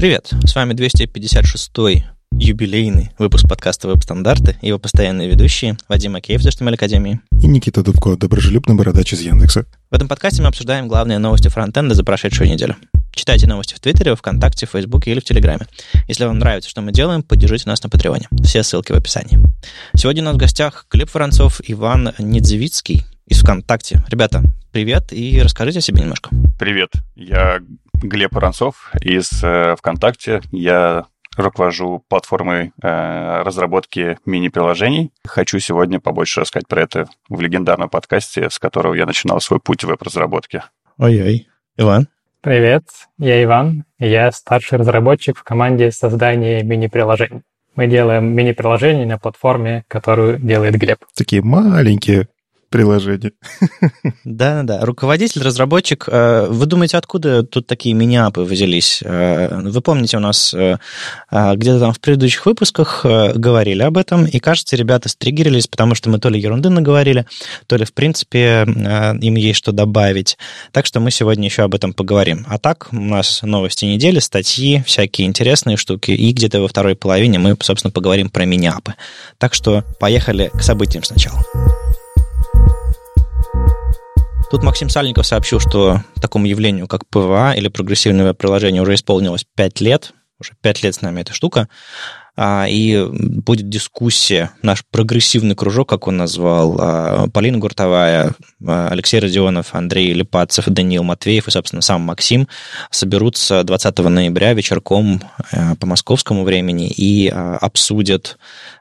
Привет, с вами 256-й юбилейный выпуск подкаста «Веб-стандарты» и его постоянные ведущие Вадим Макеев из HTML Академии и Никита Дубко, доброжелюбный бородач из Яндекса. В этом подкасте мы обсуждаем главные новости фронтенда за прошедшую неделю. Читайте новости в Твиттере, ВКонтакте, в Фейсбуке или в Телеграме. Если вам нравится, что мы делаем, поддержите нас на Патреоне. Все ссылки в описании. Сегодня у нас в гостях Глеб Воронцов, Иван Недзевицкий из ВКонтакте. Ребята, привет и расскажите о себе немножко. Привет, я Глеб Воронцов из э, ВКонтакте. Я руковожу платформой э, разработки мини-приложений. Хочу сегодня побольше рассказать про это в легендарном подкасте, с которого я начинал свой путь в веб-разработке. Ой-ой. Иван? Привет, я Иван. Я старший разработчик в команде создания мини-приложений. Мы делаем мини-приложения на платформе, которую делает Глеб. Такие маленькие приложение. Да-да-да. Руководитель, разработчик. Э, вы думаете, откуда тут такие мини-апы взялись? Э, вы помните, у нас э, где-то там в предыдущих выпусках говорили об этом, и, кажется, ребята стригерились, потому что мы то ли ерунды наговорили, то ли, в принципе, им есть что добавить. Так что мы сегодня еще об этом поговорим. А так, у нас новости недели, статьи, всякие интересные штуки, и где-то во второй половине мы, собственно, поговорим про мини-апы. Так что поехали к событиям сначала. Тут Максим Сальников сообщил, что такому явлению, как PWA или прогрессивное приложение, уже исполнилось 5 лет. Уже 5 лет с нами эта штука. А, и будет дискуссия, наш прогрессивный кружок, как он назвал, а, Полина Гуртовая, а, Алексей Родионов, Андрей Липатцев, Даниил Матвеев и, собственно, сам Максим соберутся 20 ноября вечерком по московскому времени и обсудят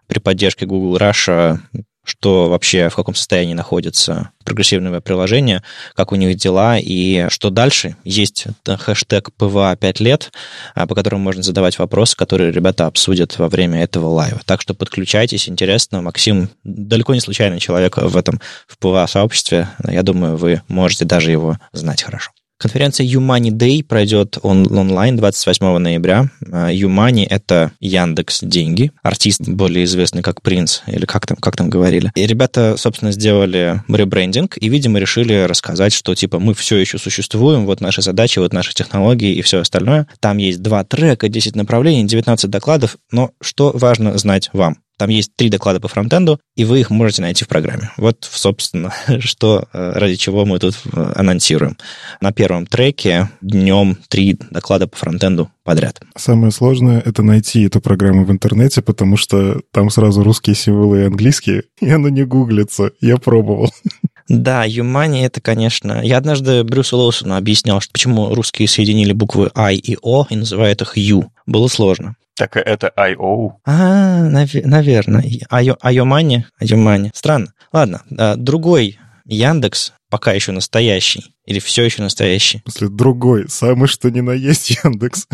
при поддержке Google Russia что вообще в каком состоянии находится прогрессивное приложение, как у них дела и что дальше. Есть хэштег PWA 5 лет, а, по которому можно задавать вопросы, которые ребята обсудят во время этого лайва. Так что подключайтесь, интересно. Максим далеко не случайный человек в этом в PWA сообществе. Я думаю, вы можете даже его знать хорошо. Конференция Юмани Day пройдет он, онлайн 28 ноября. Юмани — это Яндекс Деньги, артист более известный как Принц, или как там, как там говорили. И ребята, собственно, сделали ребрендинг и, видимо, решили рассказать, что, типа, мы все еще существуем, вот наши задачи, вот наши технологии и все остальное. Там есть два трека, 10 направлений, 19 докладов, но что важно знать вам? Там есть три доклада по фронтенду, и вы их можете найти в программе. Вот, собственно, что, э, ради чего мы тут э, анонсируем. На первом треке днем три доклада по фронтенду подряд. Самое сложное — это найти эту программу в интернете, потому что там сразу русские символы и английские, и оно не гуглится. Я пробовал. Да, Юмани это, конечно... Я однажды Брюсу Лоусону объяснял, что почему русские соединили буквы I и O и называют их Ю. Было сложно. Так это I.O. А, нав- наверное. Айомани? Айомани. Странно. Ладно, другой Яндекс, пока еще настоящий, или все еще настоящий? После другой, самый что ни на есть Яндекс.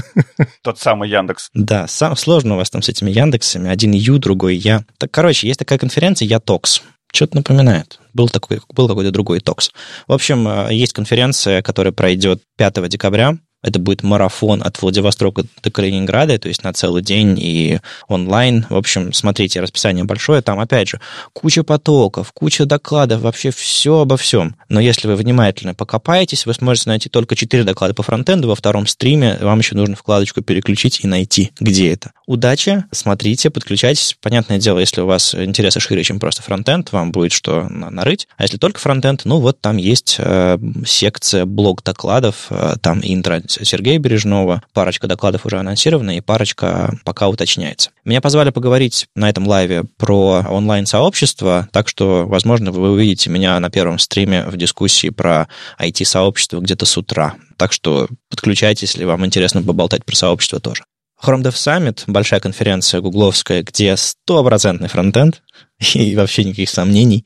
Тот самый Яндекс. Да, сам, сложно у вас там с этими Яндексами. Один Ю, другой Я. Так, короче, есть такая конференция Ятокс. Что-то напоминает. Был, такой, был какой-то другой токс. В общем, э, есть конференция, которая пройдет 5 декабря. Это будет марафон от Владивостока до Калининграда, то есть на целый день и онлайн. В общем, смотрите, расписание большое. Там, опять же, куча потоков, куча докладов, вообще все обо всем. Но если вы внимательно покопаетесь, вы сможете найти только 4 доклада по фронтенду. Во втором стриме вам еще нужно вкладочку переключить и найти, где это. Удачи, смотрите, подключайтесь. Понятное дело, если у вас интересы шире, чем просто фронтенд, вам будет что нарыть. А если только фронтенд, ну вот там есть э, секция блок докладов, э, там интро Сергея Бережного. Парочка докладов уже анонсирована, и парочка пока уточняется. Меня позвали поговорить на этом лайве про онлайн-сообщество, так что, возможно, вы увидите меня на первом стриме в дискуссии про IT-сообщество где-то с утра. Так что подключайтесь, если вам интересно поболтать про сообщество тоже. Chrome Dev Summit — большая конференция гугловская, где стопроцентный фронтенд и вообще никаких сомнений.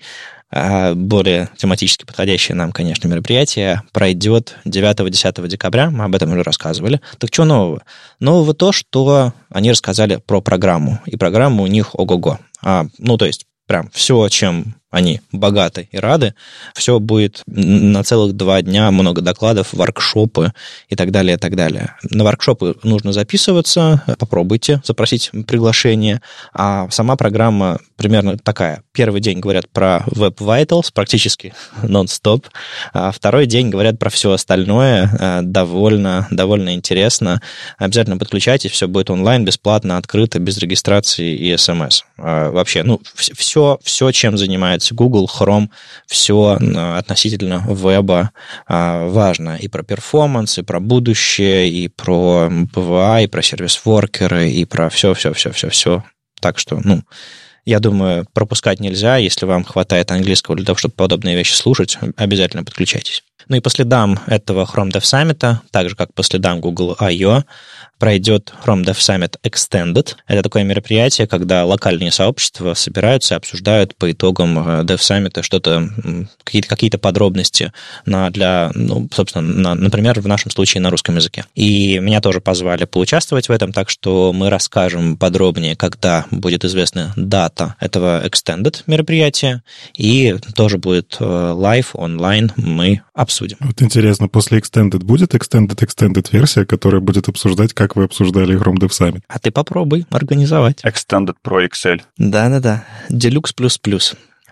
А более тематически подходящее нам, конечно, мероприятие пройдет 9-10 декабря, мы об этом уже рассказывали. Так что нового? Нового то, что они рассказали про программу, и программа у них ого-го. А, ну, то есть прям все, чем они богаты и рады. Все будет на целых два дня, много докладов, воркшопы и так далее, и так далее. На воркшопы нужно записываться, попробуйте запросить приглашение, а сама программа примерно такая. Первый день говорят про Web Vitals, практически нон-стоп, а второй день говорят про все остальное, э, довольно, довольно интересно. Обязательно подключайтесь, все будет онлайн, бесплатно, открыто, без регистрации и смс. А вообще, ну, все, все, чем занимается Google, Chrome, все относительно веба а, важно. И про перформанс, и про будущее, и про PWA, и про сервис-воркеры, и про все-все-все-все-все. Так что, ну, я думаю, пропускать нельзя. Если вам хватает английского для того, чтобы подобные вещи слушать, обязательно подключайтесь. Ну и по следам этого Chrome Dev Summit, так же как по следам Google I/O, пройдет Chrome Dev Summit Extended. Это такое мероприятие, когда локальные сообщества собираются и обсуждают по итогам э, Dev Summit что-то, какие-то какие подробности на, для, ну, собственно, на, например, в нашем случае на русском языке. И меня тоже позвали поучаствовать в этом, так что мы расскажем подробнее, когда будет известна дата этого Extended мероприятия, и тоже будет лайв, э, онлайн, мы обсудим. Вот интересно, после Extended будет Extended Extended версия, которая будет обсуждать, как вы обсуждали Chrome Dev Summit. А ты попробуй организовать. Extended Pro XL. Да-да-да. Deluxe++.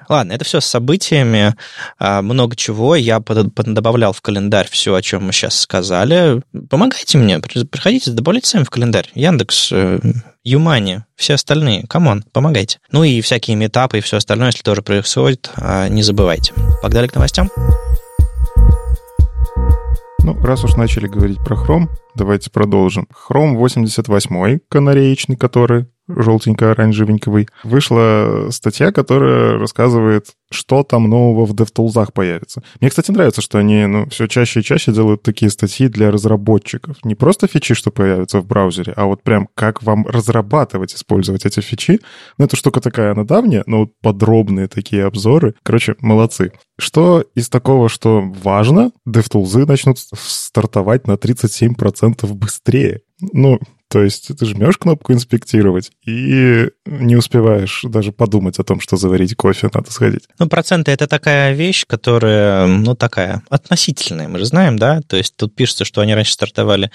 Ладно, это все с событиями, а, много чего. Я добавлял в календарь все, о чем мы сейчас сказали. Помогайте мне, приходите, добавляйте сами в календарь. Яндекс, э, ЮMoney, все остальные, come on, помогайте. Ну и всякие митапы и все остальное, если тоже происходит, а, не забывайте. Погнали к новостям. Ну, раз уж начали говорить про Chrome, давайте продолжим. Chrome 88, канареечный, который желтенько-оранжевеньковый, вышла статья, которая рассказывает, что там нового в DevTools появится. Мне, кстати, нравится, что они ну, все чаще и чаще делают такие статьи для разработчиков. Не просто фичи, что появятся в браузере, а вот прям как вам разрабатывать, использовать эти фичи. Ну, эта штука такая, она давняя, но вот подробные такие обзоры. Короче, молодцы. Что из такого, что важно, DevTools начнут стартовать на 37% быстрее. Ну, то есть ты жмешь кнопку «Инспектировать» и не успеваешь даже подумать о том, что заварить кофе, надо сходить. Ну, проценты — это такая вещь, которая, ну, такая относительная, мы же знаем, да? То есть тут пишется, что они раньше стартовали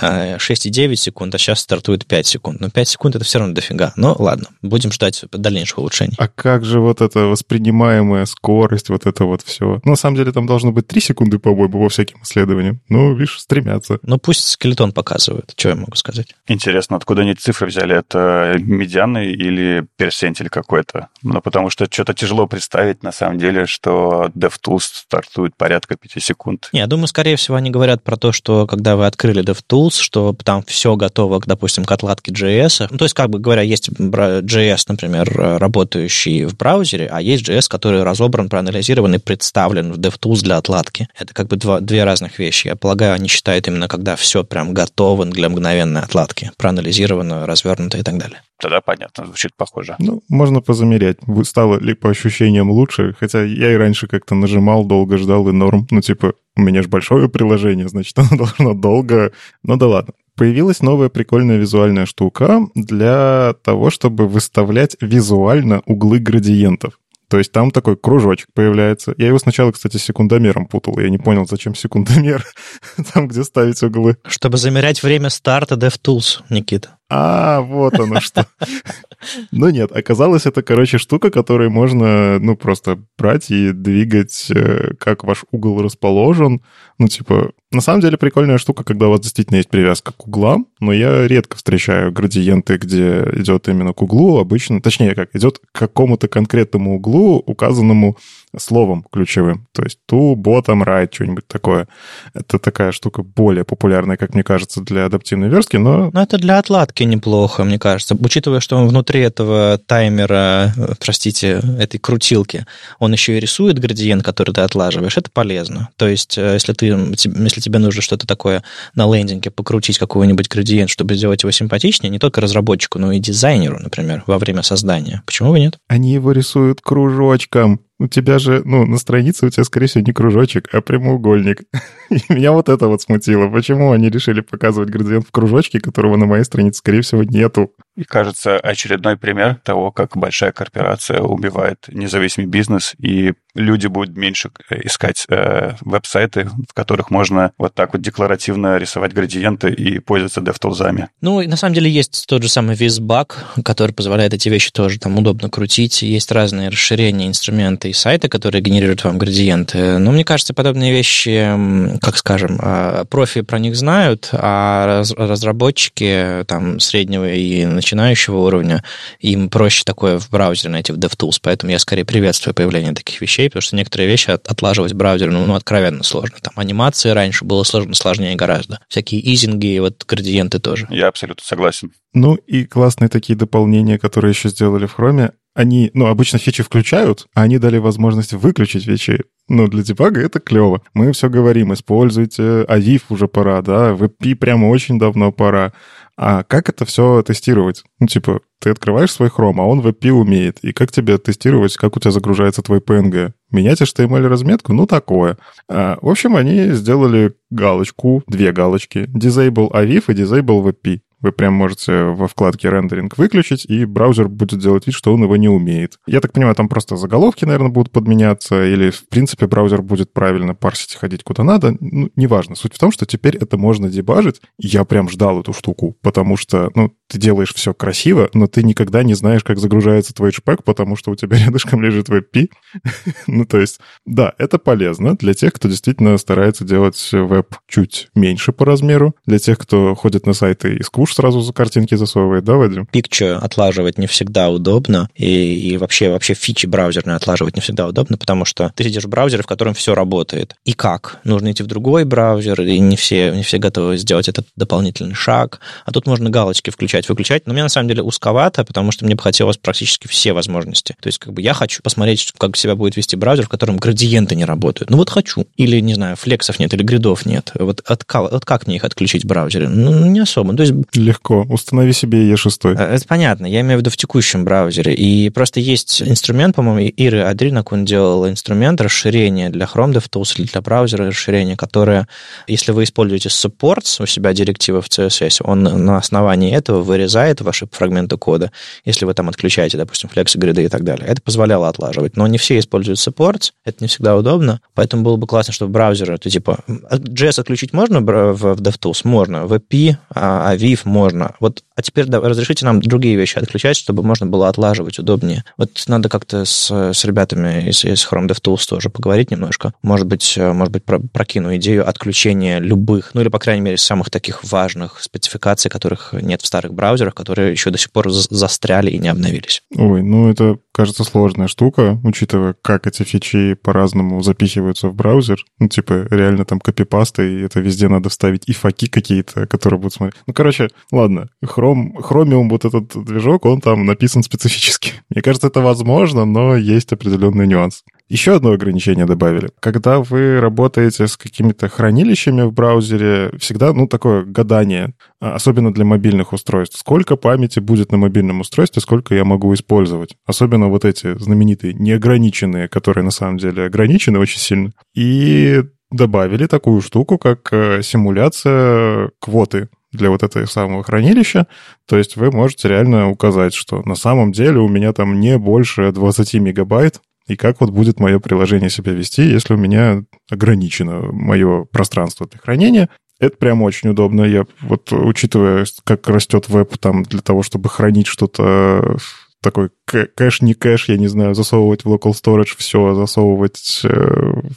6,9 э, секунд, а сейчас стартует 5 секунд. Но 5 секунд — это все равно дофига. Ну, ладно, будем ждать дальнейших улучшений. А как же вот эта воспринимаемая скорость, вот это вот все? Ну, на самом деле там должно быть 3 секунды, по-моему, по всяким исследованиям. Ну, видишь, стремятся. Ну, пусть скелетон показывает, что я могу сказать. Интересно, откуда они цифры взяли? Это медианы или персентиль какой-то? Ну, потому что что-то тяжело представить, на самом деле, что DevTools стартует порядка 5 секунд. Не, я думаю, скорее всего, они говорят про то, что когда вы открыли DevTools, что там все готово, допустим, к отладке JS. Ну, то есть, как бы говоря, есть JS, например, работающий в браузере, а есть JS, который разобран, проанализирован и представлен в DevTools для отладки. Это как бы два, две разных вещи. Я полагаю, они считают именно, когда все прям готово для мгновенной отладки порядке, проанализировано, развернуто и так далее. Тогда понятно, звучит похоже. Ну, можно позамерять. Стало ли по ощущениям лучше? Хотя я и раньше как-то нажимал, долго ждал и норм. Ну, типа, у меня же большое приложение, значит, оно должно долго... Ну да ладно. Появилась новая прикольная визуальная штука для того, чтобы выставлять визуально углы градиентов. То есть там такой кружочек появляется. Я его сначала, кстати, секундомером путал. Я не понял, зачем секундомер там, где ставить углы. Чтобы замерять время старта DevTools, Никита. А, вот оно что. Но нет, оказалось, это, короче, штука, которой можно, ну, просто брать и двигать, э, как ваш угол расположен. Ну, типа, на самом деле прикольная штука, когда у вас действительно есть привязка к углам, но я редко встречаю градиенты, где идет именно к углу, обычно, точнее, как, идет к какому-то конкретному углу, указанному словом ключевым. То есть to, bottom, right, что-нибудь такое. Это такая штука более популярная, как мне кажется, для адаптивной верстки, но... Но это для отладки неплохо, мне кажется. Учитывая, что внутри этого таймера, э, простите, этой крутилки, он еще и рисует градиент, который ты отлаживаешь, это полезно. То есть, э, если, ты, если тебе нужно что-то такое на лендинге, покрутить какой-нибудь градиент, чтобы сделать его симпатичнее, не только разработчику, но и дизайнеру, например, во время создания. Почему бы нет? Они его рисуют кружочком у тебя же, ну, на странице у тебя, скорее всего, не кружочек, а прямоугольник. И меня вот это вот смутило. Почему они решили показывать градиент в кружочке, которого на моей странице, скорее всего, нету? И, кажется, очередной пример того, как большая корпорация убивает независимый бизнес, и люди будут меньше э, искать э, веб-сайты, в которых можно вот так вот декларативно рисовать градиенты и пользоваться DevTools. Ну, и на самом деле есть тот же самый VizBug, который позволяет эти вещи тоже там удобно крутить. Есть разные расширения, инструменты и сайты, которые генерируют вам градиенты. Но мне кажется, подобные вещи, как скажем, а, профи про них знают, а разработчики там среднего и начинающего уровня, им проще такое в браузере найти в DevTools. Поэтому я скорее приветствую появление таких вещей, потому что некоторые вещи от, отлаживать в браузере, ну, ну, откровенно сложно. Там анимации раньше было сложно, сложнее гораздо. Всякие изинги и вот градиенты тоже. Я абсолютно согласен. Ну и классные такие дополнения, которые еще сделали в Chrome, они, ну, обычно фичи включают, а они дали возможность выключить фичи. Ну, для дебага это клево. Мы все говорим, используйте Aviv уже пора, да, VP прямо очень давно пора. А как это все тестировать? Ну, типа, ты открываешь свой Chrome, а он WebP умеет. И как тебе тестировать, как у тебя загружается твой PNG? Менять HTML-разметку? Ну, такое. А, в общем, они сделали галочку, две галочки. Disable Aviv и Disable WebP. Вы прям можете во вкладке рендеринг выключить, и браузер будет делать вид, что он его не умеет. Я так понимаю, там просто заголовки, наверное, будут подменяться, или, в принципе, браузер будет правильно парсить и ходить куда надо. Ну, неважно. Суть в том, что теперь это можно дебажить. Я прям ждал эту штуку, потому что, ну, ты делаешь все красиво, но ты никогда не знаешь, как загружается твой HPAC, потому что у тебя рядышком лежит WebP. ну, то есть, да, это полезно для тех, кто действительно старается делать веб чуть меньше по размеру, для тех, кто ходит на сайты и скучно сразу за картинки засовывает, да, Вадим? Picture отлаживать не всегда удобно, и, и вообще, вообще фичи браузерные отлаживать не всегда удобно, потому что ты сидишь в браузере, в котором все работает. И как? Нужно идти в другой браузер, и не все, не все готовы сделать этот дополнительный шаг. А тут можно галочки включать, выключать. Но мне на самом деле узковато, потому что мне бы хотелось практически все возможности. То есть как бы я хочу посмотреть, как себя будет вести браузер, в котором градиенты не работают. Ну вот хочу. Или, не знаю, флексов нет, или гридов нет. Вот, от, вот как мне их отключить в браузере? Ну, не особо. То есть Легко. Установи себе E6. Э, это понятно. Я имею в виду в текущем браузере. И просто есть инструмент, по-моему, Иры Адринок, он делал инструмент расширения для Chrome DevTools или для браузера расширения, которое, если вы используете supports у себя директивы в CSS, он на основании этого вырезает ваши фрагменты кода, если вы там отключаете, допустим, флексы, гриды и так далее. Это позволяло отлаживать. Но не все используют supports, это не всегда удобно, поэтому было бы классно, чтобы браузеры, ты типа, JS отключить можно в DevTools? Можно. VP, Aviv можно. Вот, а теперь да, разрешите нам другие вещи отключать, чтобы можно было отлаживать удобнее. Вот надо как-то с, с ребятами из, из Chrome DevTools тоже поговорить немножко. Может быть, э, может быть, про, прокину идею отключения любых, ну или, по крайней мере, самых таких важных спецификаций, которых нет в старых браузерах, которые еще до сих пор застряли и не обновились. Ой, ну это кажется, сложная штука, учитывая, как эти фичи по-разному запихиваются в браузер. Ну, типа, реально там копипаста, и это везде надо вставить и факи какие-то, которые будут смотреть. Ну, короче, ладно, Chrome, Chromium, вот этот движок, он там написан специфически. Мне кажется, это возможно, но есть определенный нюанс. Еще одно ограничение добавили. Когда вы работаете с какими-то хранилищами в браузере, всегда, ну, такое гадание, а, особенно для мобильных устройств. Сколько памяти будет на мобильном устройстве, сколько я могу использовать? Особенно вот эти знаменитые неограниченные, которые на самом деле ограничены очень сильно. И добавили такую штуку, как э, симуляция квоты для вот этого самого хранилища. То есть вы можете реально указать, что на самом деле у меня там не больше 20 мегабайт и как вот будет мое приложение себя вести, если у меня ограничено мое пространство для хранения. Это прям очень удобно. Я вот учитывая, как растет веб там для того, чтобы хранить что-то такой кэш, не кэш, я не знаю, засовывать в local storage все, засовывать э,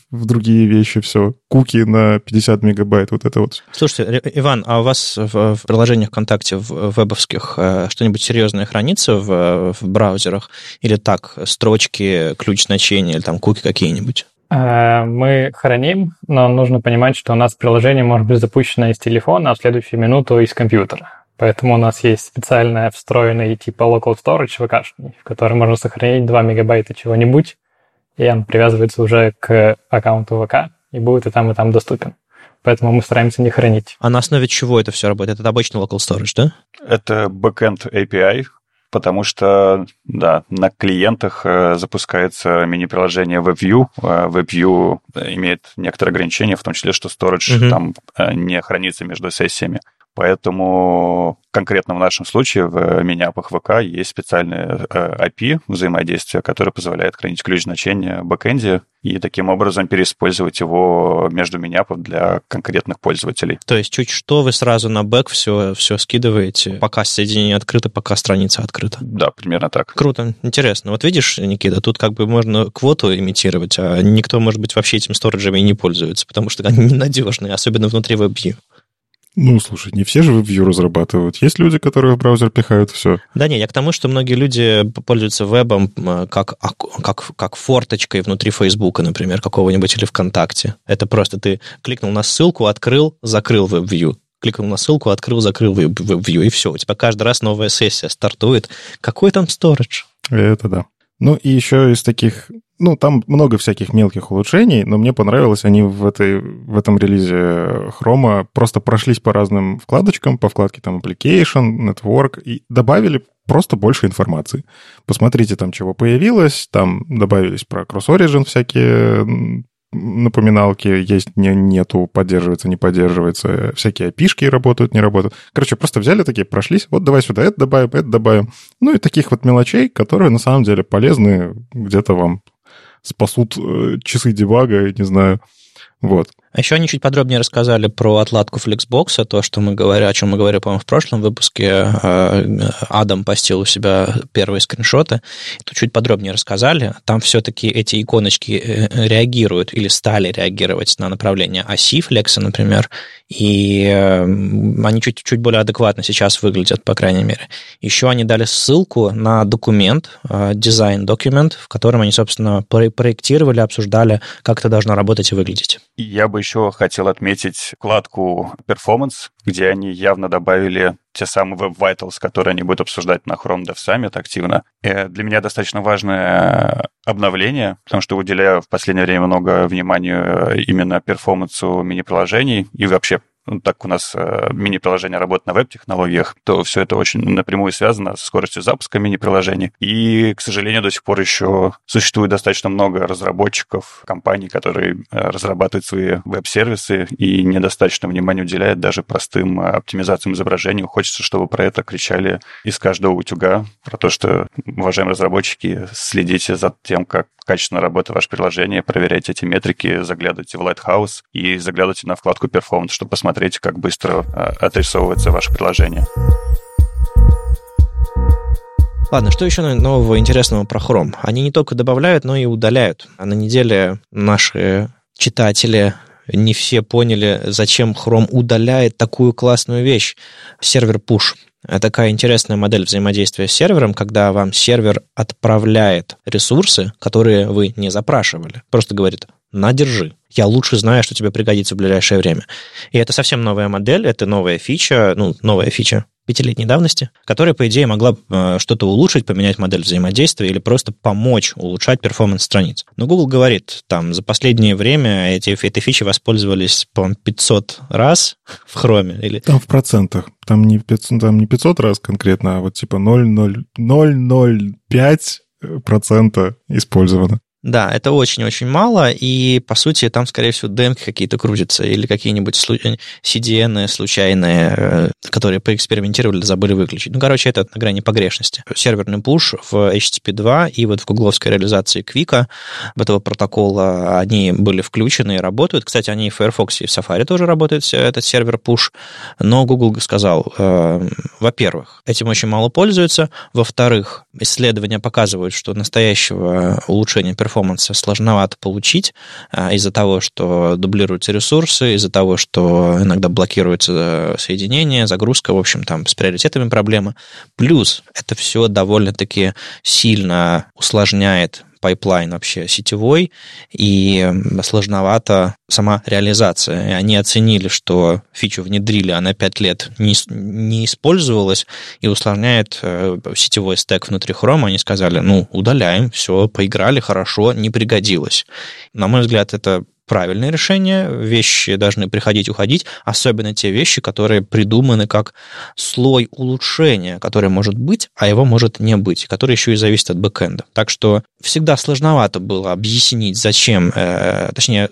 в другие вещи все. Куки на 50 мегабайт, вот это вот. Слушайте, Иван, а у вас в, в приложениях ВКонтакте, в вебовских, э, что-нибудь серьезное хранится в, в браузерах? Или так, строчки, ключ значения, или там куки какие-нибудь? Э, мы храним, но нужно понимать, что у нас приложение может быть запущено из телефона, а в следующую минуту из компьютера. Поэтому у нас есть специальная встроенный типа local storage vk в котором можно сохранить 2 мегабайта чего-нибудь, и он привязывается уже к аккаунту ВК и будет и там, и там доступен. Поэтому мы стараемся не хранить. А на основе чего это все работает? Это обычный local storage, да? Это backend API, потому что, да, на клиентах э, запускается мини-приложение WebView. Э, WebView имеет некоторые ограничения, в том числе, что storage mm-hmm. там э, не хранится между сессиями. Поэтому конкретно в нашем случае в миняпах ВК есть специальное API взаимодействия, которое позволяет хранить ключ значения бэкэнде и таким образом переиспользовать его между миняпов для конкретных пользователей. То есть чуть что вы сразу на бэк все, все скидываете, пока соединение открыто, пока страница открыта. Да, примерно так. Круто, интересно. Вот видишь, Никита, тут как бы можно квоту имитировать, а никто, может быть, вообще этим сториджами и не пользуется, потому что они ненадежные, особенно внутри WebView. Ну, слушай, не все же Vue разрабатывают. Есть люди, которые в браузер пихают все. Да не, я к тому, что многие люди пользуются вебом как, как, как форточкой внутри Фейсбука, например, какого-нибудь или ВКонтакте. Это просто ты кликнул на ссылку, открыл, закрыл WebView кликнул на ссылку, открыл, закрыл WebView, и все. У тебя каждый раз новая сессия стартует. Какой там сторидж? Это да. Ну и еще из таких ну, там много всяких мелких улучшений, но мне понравилось, они в, этой, в этом релизе Chrome просто прошлись по разным вкладочкам, по вкладке там Application, Network, и добавили просто больше информации. Посмотрите там, чего появилось, там добавились про Cross-Origin всякие напоминалки есть, не, нету, поддерживается, не поддерживается, всякие опишки работают, не работают. Короче, просто взяли такие, прошлись, вот давай сюда это добавим, это добавим. Ну и таких вот мелочей, которые на самом деле полезны где-то вам спасут э, часы дебага, не знаю. Вот. А еще они чуть подробнее рассказали про отладку Flexbox, то, что мы говорили, о чем мы говорили, по-моему, в прошлом выпуске. Э, Адам постил у себя первые скриншоты. Тут чуть подробнее рассказали. Там все-таки эти иконочки э, реагируют или стали реагировать на направление оси Flex, например, и они чуть-чуть более адекватно сейчас выглядят, по крайней мере. Еще они дали ссылку на документ, дизайн-документ, в котором они, собственно, проектировали, обсуждали, как это должно работать и выглядеть. Я бы еще хотел отметить вкладку Performance, где они явно добавили те самые Web Vitals, которые они будут обсуждать на Chrome Dev Summit активно. И для меня достаточно важное обновление, потому что уделяю в последнее время много внимания именно перформансу мини-приложений и вообще ну, так у нас э, мини-приложение работает на веб-технологиях, то все это очень напрямую связано с скоростью запуска мини-приложений. И, к сожалению, до сих пор еще существует достаточно много разработчиков, компаний, которые э, разрабатывают свои веб-сервисы и недостаточно внимания уделяют даже простым э, оптимизациям изображений. Хочется, чтобы про это кричали из каждого утюга, про то, что, уважаемые разработчики, следите за тем, как качественно работает ваше приложение, проверяйте эти метрики, заглядывайте в Lighthouse и заглядывайте на вкладку Performance, чтобы посмотреть, как быстро а, отрисовывается ваше приложение. Ладно, что еще нового интересного про Chrome? Они не только добавляют, но и удаляют. А на неделе наши читатели не все поняли, зачем Chrome удаляет такую классную вещь. Server push. Это такая интересная модель взаимодействия с сервером, когда вам сервер отправляет ресурсы, которые вы не запрашивали. Просто говорит, на, держи. Я лучше знаю, что тебе пригодится в ближайшее время. И это совсем новая модель, это новая фича, ну, новая фича, пятилетней давности, которая, по идее, могла э, что-то улучшить, поменять модель взаимодействия или просто помочь улучшать перформанс страниц. Но Google говорит, там, за последнее время эти, этой фичи воспользовались, по-моему, 500 раз в Chrome. Или... Там в процентах. Там не, 500, там не 500 раз конкретно, а вот типа 0,005 процента использовано. Да, это очень-очень мало, и, по сути, там, скорее всего, демки какие-то крутятся, или какие-нибудь CDN случайные, э, которые поэкспериментировали, забыли выключить. Ну, короче, это на грани погрешности. Серверный пуш в HTTP 2 и вот в гугловской реализации Quick этого протокола, они были включены и работают. Кстати, они и в Firefox, и в Safari тоже работает этот сервер пуш, но Google сказал, э, во-первых, этим очень мало пользуются, во-вторых, исследования показывают, что настоящего улучшения перформанса сложновато получить а, из-за того, что дублируются ресурсы, из-за того, что иногда блокируется соединение, загрузка, в общем, там с приоритетами проблема. Плюс это все довольно-таки сильно усложняет пайплайн вообще сетевой, и сложновато сама реализация. И они оценили, что фичу внедрили, она 5 лет не, не использовалась и усложняет э, сетевой стек внутри Chrome. Они сказали, ну, удаляем, все, поиграли, хорошо, не пригодилось. На мой взгляд, это правильное решение. Вещи должны приходить, уходить, особенно те вещи, которые придуманы как слой улучшения, который может быть, а его может не быть, который еще и зависит от бэкэнда. Так что всегда сложновато было объяснить, зачем, э, точнее,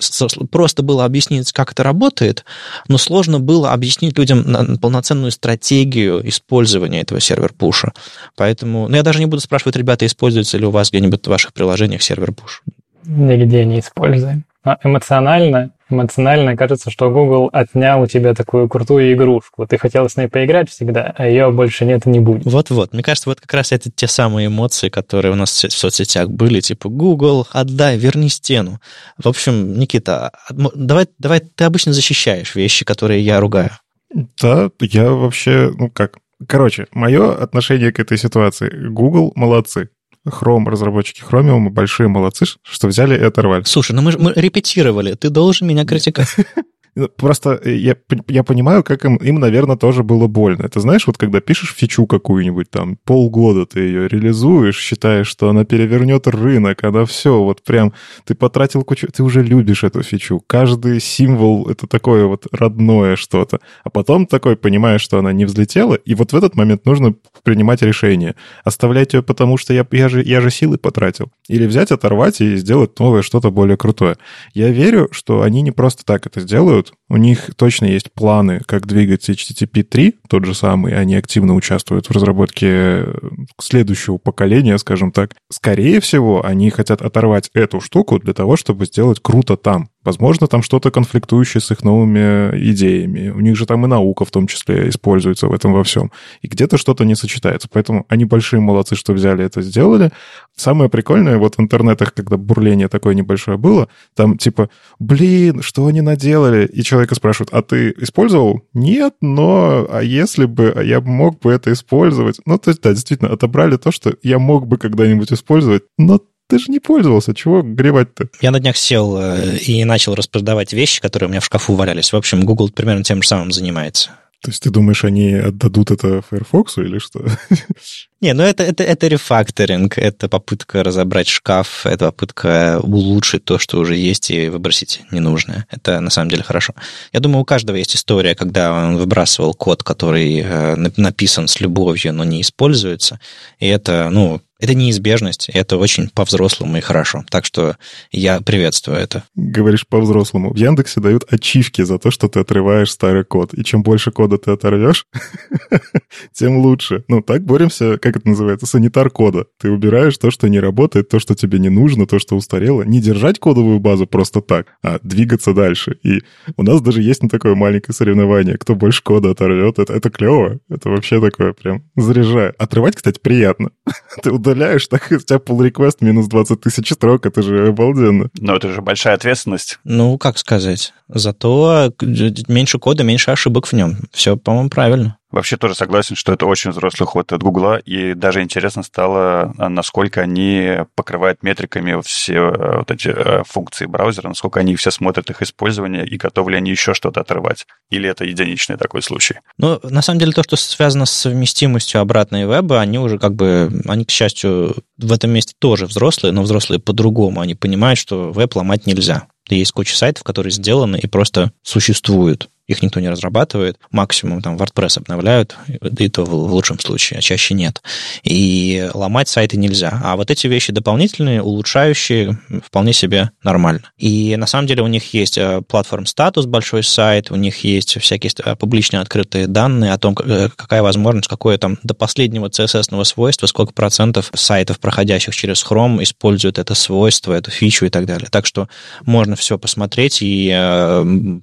просто было объяснить, как это работает, но сложно было объяснить людям полноценную стратегию использования этого сервер-пуша. Поэтому, ну, я даже не буду спрашивать, ребята, используется ли у вас где-нибудь в ваших приложениях сервер-пуш. Нигде не используем. А эмоционально, эмоционально кажется, что Google отнял у тебя такую крутую игрушку. Ты хотел с ней поиграть всегда, а ее больше нет и не будет. Вот-вот. Мне кажется, вот как раз это те самые эмоции, которые у нас в соцсетях были, типа Google, отдай, верни стену. В общем, Никита, а, давай, давай ты обычно защищаешь вещи, которые я ругаю. Да, я вообще, ну как, Короче, мое отношение к этой ситуации. Google молодцы. Chrome, разработчики Chromium, большие молодцы, что взяли и оторвали. Слушай, ну мы, мы репетировали, ты должен меня критиковать. Просто э, я, я понимаю, как им, им, наверное, тоже было больно. Это знаешь, вот когда пишешь фичу какую-нибудь, там, полгода ты ее реализуешь, считаешь, что она перевернет рынок, она все, вот прям, ты потратил кучу, ты уже любишь эту фичу. Каждый символ — это такое вот родное что-то. А потом такой понимаешь, что она не взлетела, и вот в этот момент нужно принимать решение. Оставлять ее потому, что я, я, же, я же силы потратил. Или взять, оторвать и сделать новое что-то более крутое. Я верю, что они не просто так это сделают, делают. У них точно есть планы, как двигать HTTP 3, тот же самый. Они активно участвуют в разработке э, следующего поколения, скажем так. Скорее всего, они хотят оторвать эту штуку для того, чтобы сделать круто там. Возможно, там что-то конфликтующее с их новыми идеями. У них же там и наука в том числе используется в этом во всем. И где-то что-то не сочетается. Поэтому они большие молодцы, что взяли это, сделали. Самое прикольное, вот в интернетах, когда бурление такое небольшое было, там типа, блин, что они наделали? И человека спрашивают, а ты использовал? Нет, но а если бы, а я мог бы это использовать? Ну, то есть, да, действительно, отобрали то, что я мог бы когда-нибудь использовать, но ты же не пользовался, чего гревать-то? Я на днях сел э, и начал распродавать вещи, которые у меня в шкафу валялись. В общем, Google примерно тем же самым занимается. То есть ты думаешь, они отдадут это Firefox или что? Не, ну это, это, это рефакторинг, это попытка разобрать шкаф, это попытка улучшить то, что уже есть, и выбросить ненужное. Это на самом деле хорошо. Я думаю, у каждого есть история, когда он выбрасывал код, который э, написан с любовью, но не используется. И это, ну, это неизбежность, это очень по-взрослому и хорошо. Так что я приветствую это. Говоришь по-взрослому. В Яндексе дают ачивки за то, что ты отрываешь старый код. И чем больше кода ты оторвешь, тем лучше. Ну, так боремся, как это называется, санитар кода. Ты убираешь то, что не работает, то, что тебе не нужно, то, что устарело. Не держать кодовую базу просто так, а двигаться дальше. И у нас даже есть на такое маленькое соревнование. Кто больше кода оторвет, это, это клево. Это вообще такое прям заряжает. Отрывать, кстати, приятно. Ты удаляешь, так у тебя pull request минус 20 тысяч строк, это же обалденно. Но это же большая ответственность. Ну, как сказать. Зато меньше кода, меньше ошибок в нем. Все, по-моему, правильно. Вообще тоже согласен, что это очень взрослый ход от Гугла, и даже интересно стало, а, насколько они покрывают метриками все э, вот эти э, функции браузера, насколько они все смотрят их использование и готовы ли они еще что-то отрывать. Или это единичный такой случай? Ну, на самом деле, то, что связано с совместимостью обратной веба, они уже как бы, они, к счастью, в этом месте тоже взрослые, но взрослые по-другому. Они понимают, что веб ломать нельзя. Есть куча сайтов, которые сделаны и просто существуют их никто не разрабатывает. Максимум там WordPress обновляют, и то в лучшем случае, а чаще нет. И ломать сайты нельзя. А вот эти вещи дополнительные, улучшающие, вполне себе нормально. И на самом деле у них есть э, платформ статус, большой сайт, у них есть всякие э, публичные открытые данные о том, э, какая возможность, какое там до последнего CSS-ного свойства, сколько процентов сайтов, проходящих через Chrome, используют это свойство, эту фичу и так далее. Так что можно все посмотреть и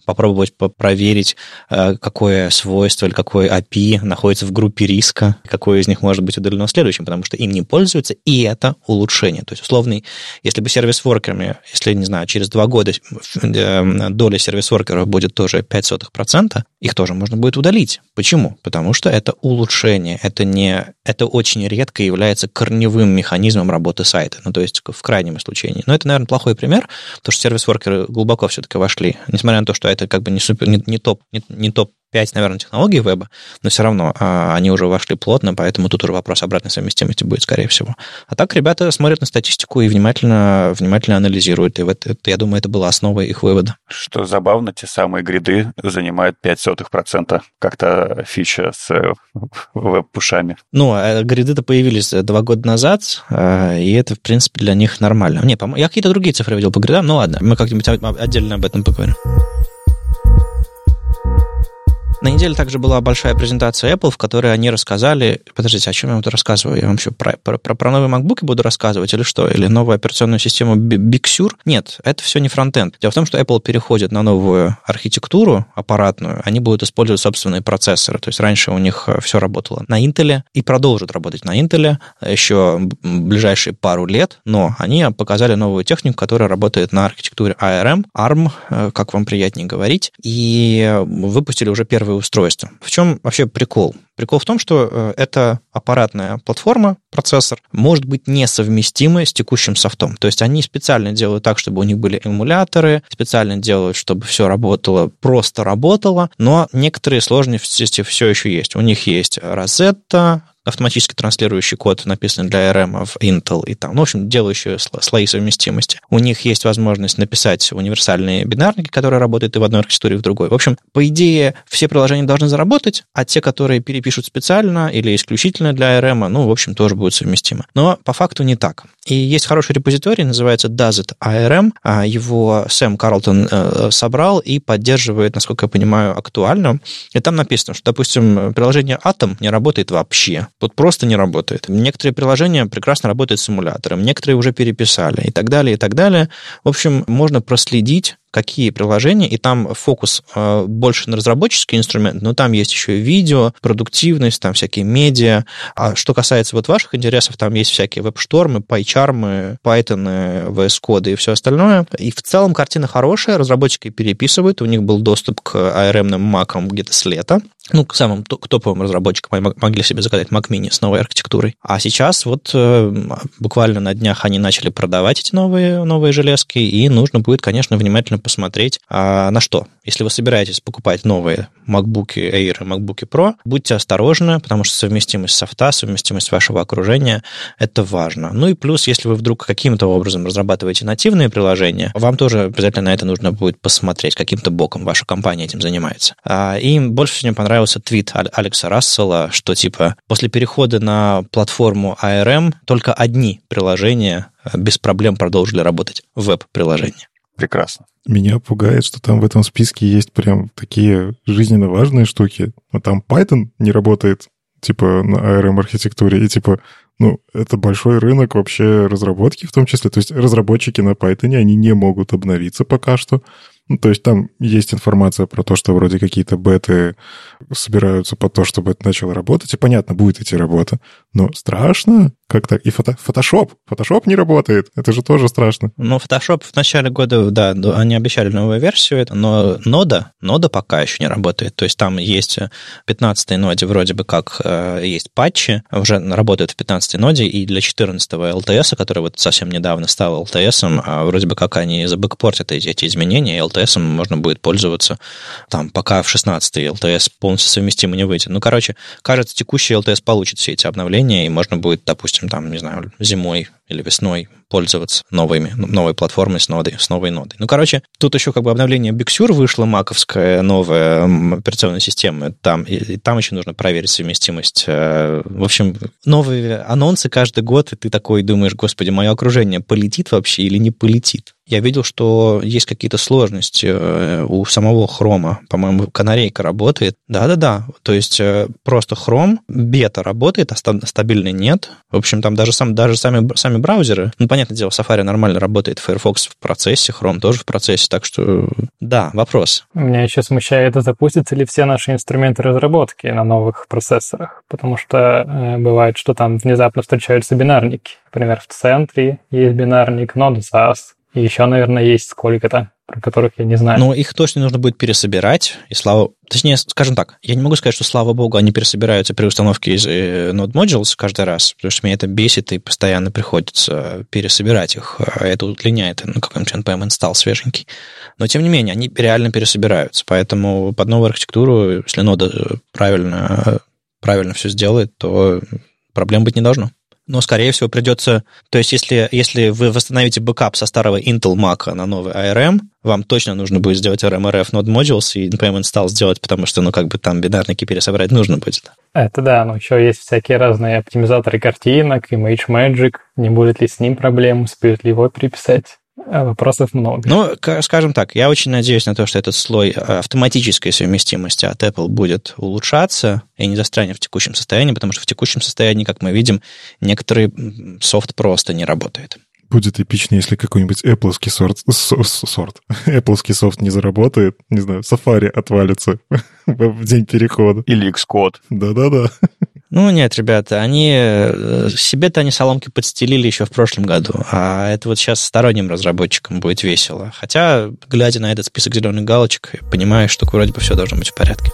попробовать проверить проверить, э, какое свойство или какой API находится в группе риска, какое из них может быть удалено следующим, потому что им не пользуются, и это улучшение. То есть, условный, если бы сервис-воркерами, если, не знаю, через два года э, доля сервис-воркеров будет тоже 0,05%, их тоже можно будет удалить. Почему? Потому что это улучшение, это не, это очень редко является корневым механизмом работы сайта, ну, то есть в крайнем исключении. Но это, наверное, плохой пример, потому что сервис-воркеры глубоко все-таки вошли, несмотря на то, что это как бы не, супер, не, не топ, не, не топ 5, наверное, технологий веба, но все равно а, они уже вошли плотно, поэтому тут уже вопрос обратной совместимости будет, скорее всего. А так ребята смотрят на статистику и внимательно, внимательно анализируют, и в это, я думаю, это была основа их вывода. Что забавно, те самые гриды занимают 0,05%. Как-то фича с э, веб-пушами. Ну, а гриды-то появились два года назад, и это, в принципе, для них нормально. Не, я какие-то другие цифры видел по гридам, ну ладно, мы как-нибудь отдельно об этом поговорим. На неделе также была большая презентация Apple, в которой они рассказали... Подождите, о чем я буду рассказывать? Я вам что, про, про, про, про новые MacBook буду рассказывать или что? Или новую операционную систему Big Sur? Нет, это все не фронтенд. Дело в том, что Apple переходит на новую архитектуру аппаратную, они будут использовать собственные процессоры. То есть раньше у них э, все работало на Intel и продолжит работать на Intel еще ближайшие пару лет, но они показали новую технику, которая работает на архитектуре ARM, ARM, э, как вам приятнее говорить, и выпустили уже первые цифровые устройства. В чем вообще прикол? Прикол в том, что э, эта аппаратная платформа, процессор, может быть несовместимой с текущим софтом. То есть они специально делают так, чтобы у них были эмуляторы, специально делают, чтобы все работало, просто работало, но некоторые сложности все еще есть. У них есть Rosetta, автоматически транслирующий код, написанный для ARM в Intel, и там, ну, в общем, делающие слои совместимости. У них есть возможность написать универсальные бинарники, которые работают и в одной архитектуре, и в другой. В общем, по идее, все приложения должны заработать, а те, которые перепишут специально или исключительно для ARM, ну, в общем, тоже будут совместимы. Но по факту не так. И есть хороший репозиторий, называется Does It ARM. А его Сэм Карлтон э, собрал и поддерживает, насколько я понимаю, актуально. И там написано, что, допустим, приложение Atom не работает вообще. Вот просто не работает. Некоторые приложения прекрасно работают с эмулятором, некоторые уже переписали и так далее, и так далее. В общем, можно проследить какие приложения, и там фокус э, больше на разработческий инструмент, но там есть еще и видео, продуктивность, там всякие медиа. А что касается вот ваших интересов, там есть всякие веб-штормы, пайчармы, Python, VS-коды и все остальное. И в целом картина хорошая, разработчики переписывают, у них был доступ к ARM-ным макам где-то с лета. Ну, к самым топовым разработчикам могли себе заказать Mac Mini с новой архитектурой. А сейчас вот э, буквально на днях они начали продавать эти новые, новые железки, и нужно будет, конечно, внимательно посмотреть, а на что. Если вы собираетесь покупать новые MacBook Air и MacBook Pro, будьте осторожны, потому что совместимость софта, совместимость вашего окружения – это важно. Ну и плюс, если вы вдруг каким-то образом разрабатываете нативные приложения, вам тоже обязательно на это нужно будет посмотреть, каким-то боком ваша компания этим занимается. А, и больше всего мне понравился твит Алекса Рассела, что типа после перехода на платформу ARM только одни приложения без проблем продолжили работать, веб-приложения. Прекрасно. Меня пугает, что там в этом списке есть прям такие жизненно важные штуки. Но там Python не работает, типа, на ARM-архитектуре. И, типа, ну, это большой рынок вообще разработки в том числе. То есть разработчики на Python, они не могут обновиться пока что. Ну, то есть там есть информация про то, что вроде какие-то беты собираются по то, чтобы это начало работать. И понятно, будет идти работа. Но страшно, как так? И фото, фотошоп. Фотошоп не работает. Это же тоже страшно. Ну, фотошоп в начале года, да, они обещали новую версию, но нода, нода пока еще не работает. То есть там есть 15-й ноде вроде бы как э, есть патчи, уже работают в 15-й ноде, и для 14-го LTS, который вот совсем недавно стал LTS, а вроде бы как они забэкпортят эти, эти изменения, и LTS можно будет пользоваться там, пока в 16-й LTS полностью совместимо не выйдет. Ну, короче, кажется, текущий LTS получит все эти обновления, и можно будет, допустим, там, не знаю, зимой или весной пользоваться новыми, новой платформой с, нодой, с новой нодой. Ну, короче, тут еще как бы обновление Big Sur вышло, маковская новая операционная система, там, и, и там еще нужно проверить совместимость. Э, в общем, новые анонсы каждый год, и ты такой думаешь, господи, мое окружение полетит вообще или не полетит? Я видел, что есть какие-то сложности э, у самого хрома. По-моему, канарейка работает. Да-да-да. То есть э, просто хром, бета работает, а стабильный нет. В общем, там даже, сам, даже сами, сами браузеры, ну, понятное дело, Safari нормально работает, Firefox в процессе, Chrome тоже в процессе, так что да, вопрос. Меня еще смущает, запустятся ли все наши инструменты разработки на новых процессорах, потому что э, бывает, что там внезапно встречаются бинарники. Например, в центре есть бинарник Node.js, И еще, наверное, есть сколько-то, про которых я не знаю. Но их точно нужно будет пересобирать, и слава... Точнее, скажем так, я не могу сказать, что, слава богу, они пересобираются при установке из э, Node Modules каждый раз, потому что меня это бесит, и постоянно приходится пересобирать их. А это удлиняет ну, какой-нибудь NPM install свеженький. Но, тем не менее, они реально пересобираются. Поэтому под новую архитектуру, если нода правильно, правильно все сделает, то проблем быть не должно но, скорее всего, придется... То есть, если, если вы восстановите бэкап со старого Intel Mac на новый ARM, вам точно нужно будет сделать rm -rf Node Modules и NPM install сделать, потому что, ну, как бы там бинарники пересобрать нужно будет. Это да, но еще есть всякие разные оптимизаторы картинок, Image Magic. Не будет ли с ним проблем, успеют ли его переписать? А вопросов много. Ну, скажем так, я очень надеюсь на то, что этот слой э, автоматической совместимости от Apple будет улучшаться и не застрянет в текущем состоянии, потому что в текущем состоянии, как мы видим, некоторый софт просто не работает. Будет эпично, если какой-нибудь Apple сорт, сорт, Apple софт не заработает, не знаю, Safari отвалится в день перехода. Или Xcode. Да-да-да. Ну, нет, ребята, они э, себе-то они соломки подстелили еще в прошлом году, а это вот сейчас сторонним разработчикам будет весело. Хотя, глядя на этот список зеленых галочек, понимаю, что вроде бы все должно быть в порядке.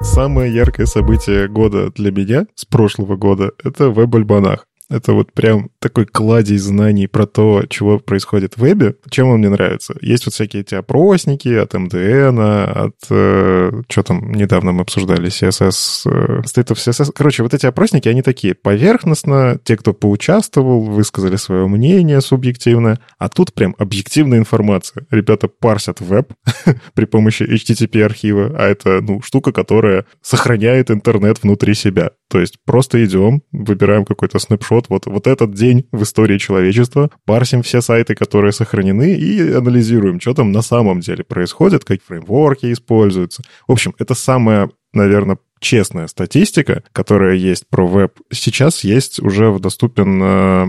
Самое яркое событие года для меня с прошлого года — это веб-альбанах. Это вот прям такой кладезь знаний про то, чего происходит в вебе. Чем он мне нравится? Есть вот всякие эти опросники от MDN, от... Э, что там недавно мы обсуждали? CSS... Э, State of CSS. Короче, вот эти опросники, они такие поверхностно. Те, кто поучаствовал, высказали свое мнение субъективное. А тут прям объективная информация. Ребята парсят веб при помощи HTTP-архива, а это, ну, штука, которая сохраняет интернет внутри себя. То есть просто идем, выбираем какой-то снапшот, вот, вот, вот этот день в истории человечества, парсим все сайты, которые сохранены, и анализируем, что там на самом деле происходит, какие фреймворки используются. В общем, это самое наверное, честная статистика, которая есть про веб, сейчас есть уже доступен э,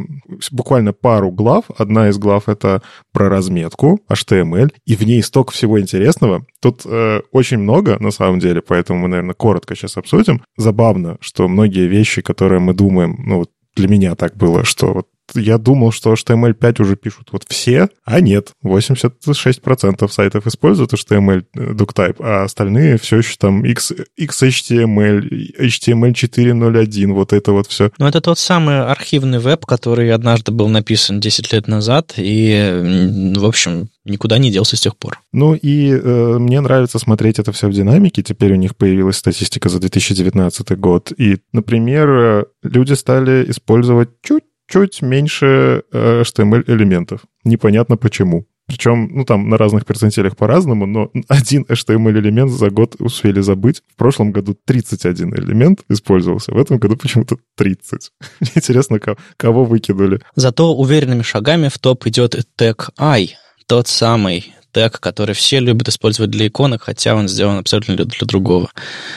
буквально пару глав. Одна из глав — это про разметку HTML, и в ней столько всего интересного. Тут э, очень много, на самом деле, поэтому мы, наверное, коротко сейчас обсудим. Забавно, что многие вещи, которые мы думаем, ну, вот для меня так было, что вот я думал, что HTML5 уже пишут вот все, а нет. 86% сайтов используют HTML DuckType, а остальные все еще там X, XHTML, HTML 4.0.1, вот это вот все. Ну, это тот самый архивный веб, который однажды был написан 10 лет назад, и, в общем, никуда не делся с тех пор. Ну и э, мне нравится смотреть это все в динамике. Теперь у них появилась статистика за 2019 год. И, например, э, люди стали использовать чуть чуть меньше э, HTML-элементов. Непонятно почему. Причем, ну, там на разных перцентилях по-разному, но один HTML-элемент за год успели забыть. В прошлом году 31 элемент использовался, в этом году почему-то 30. Интересно, кого выкинули. Зато уверенными шагами в топ идет тег I, тот самый тег, который все любят использовать для иконок, хотя он сделан абсолютно для другого.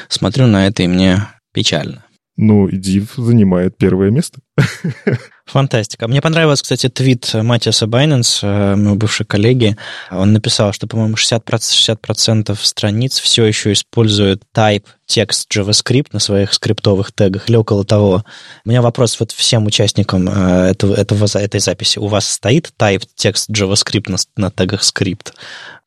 Смотрю на это, и мне печально. Ну, Div занимает первое место. Фантастика. Мне понравился, кстати, твит Матиаса Байненс, э, моего бывшего коллеги. Он написал, что, по-моему, 60%, 60% страниц все еще используют type текст JavaScript на своих скриптовых тегах или около того. У меня вопрос вот всем участникам э, этого, этого, этой записи. У вас стоит type текст JavaScript на, на тегах скрипт?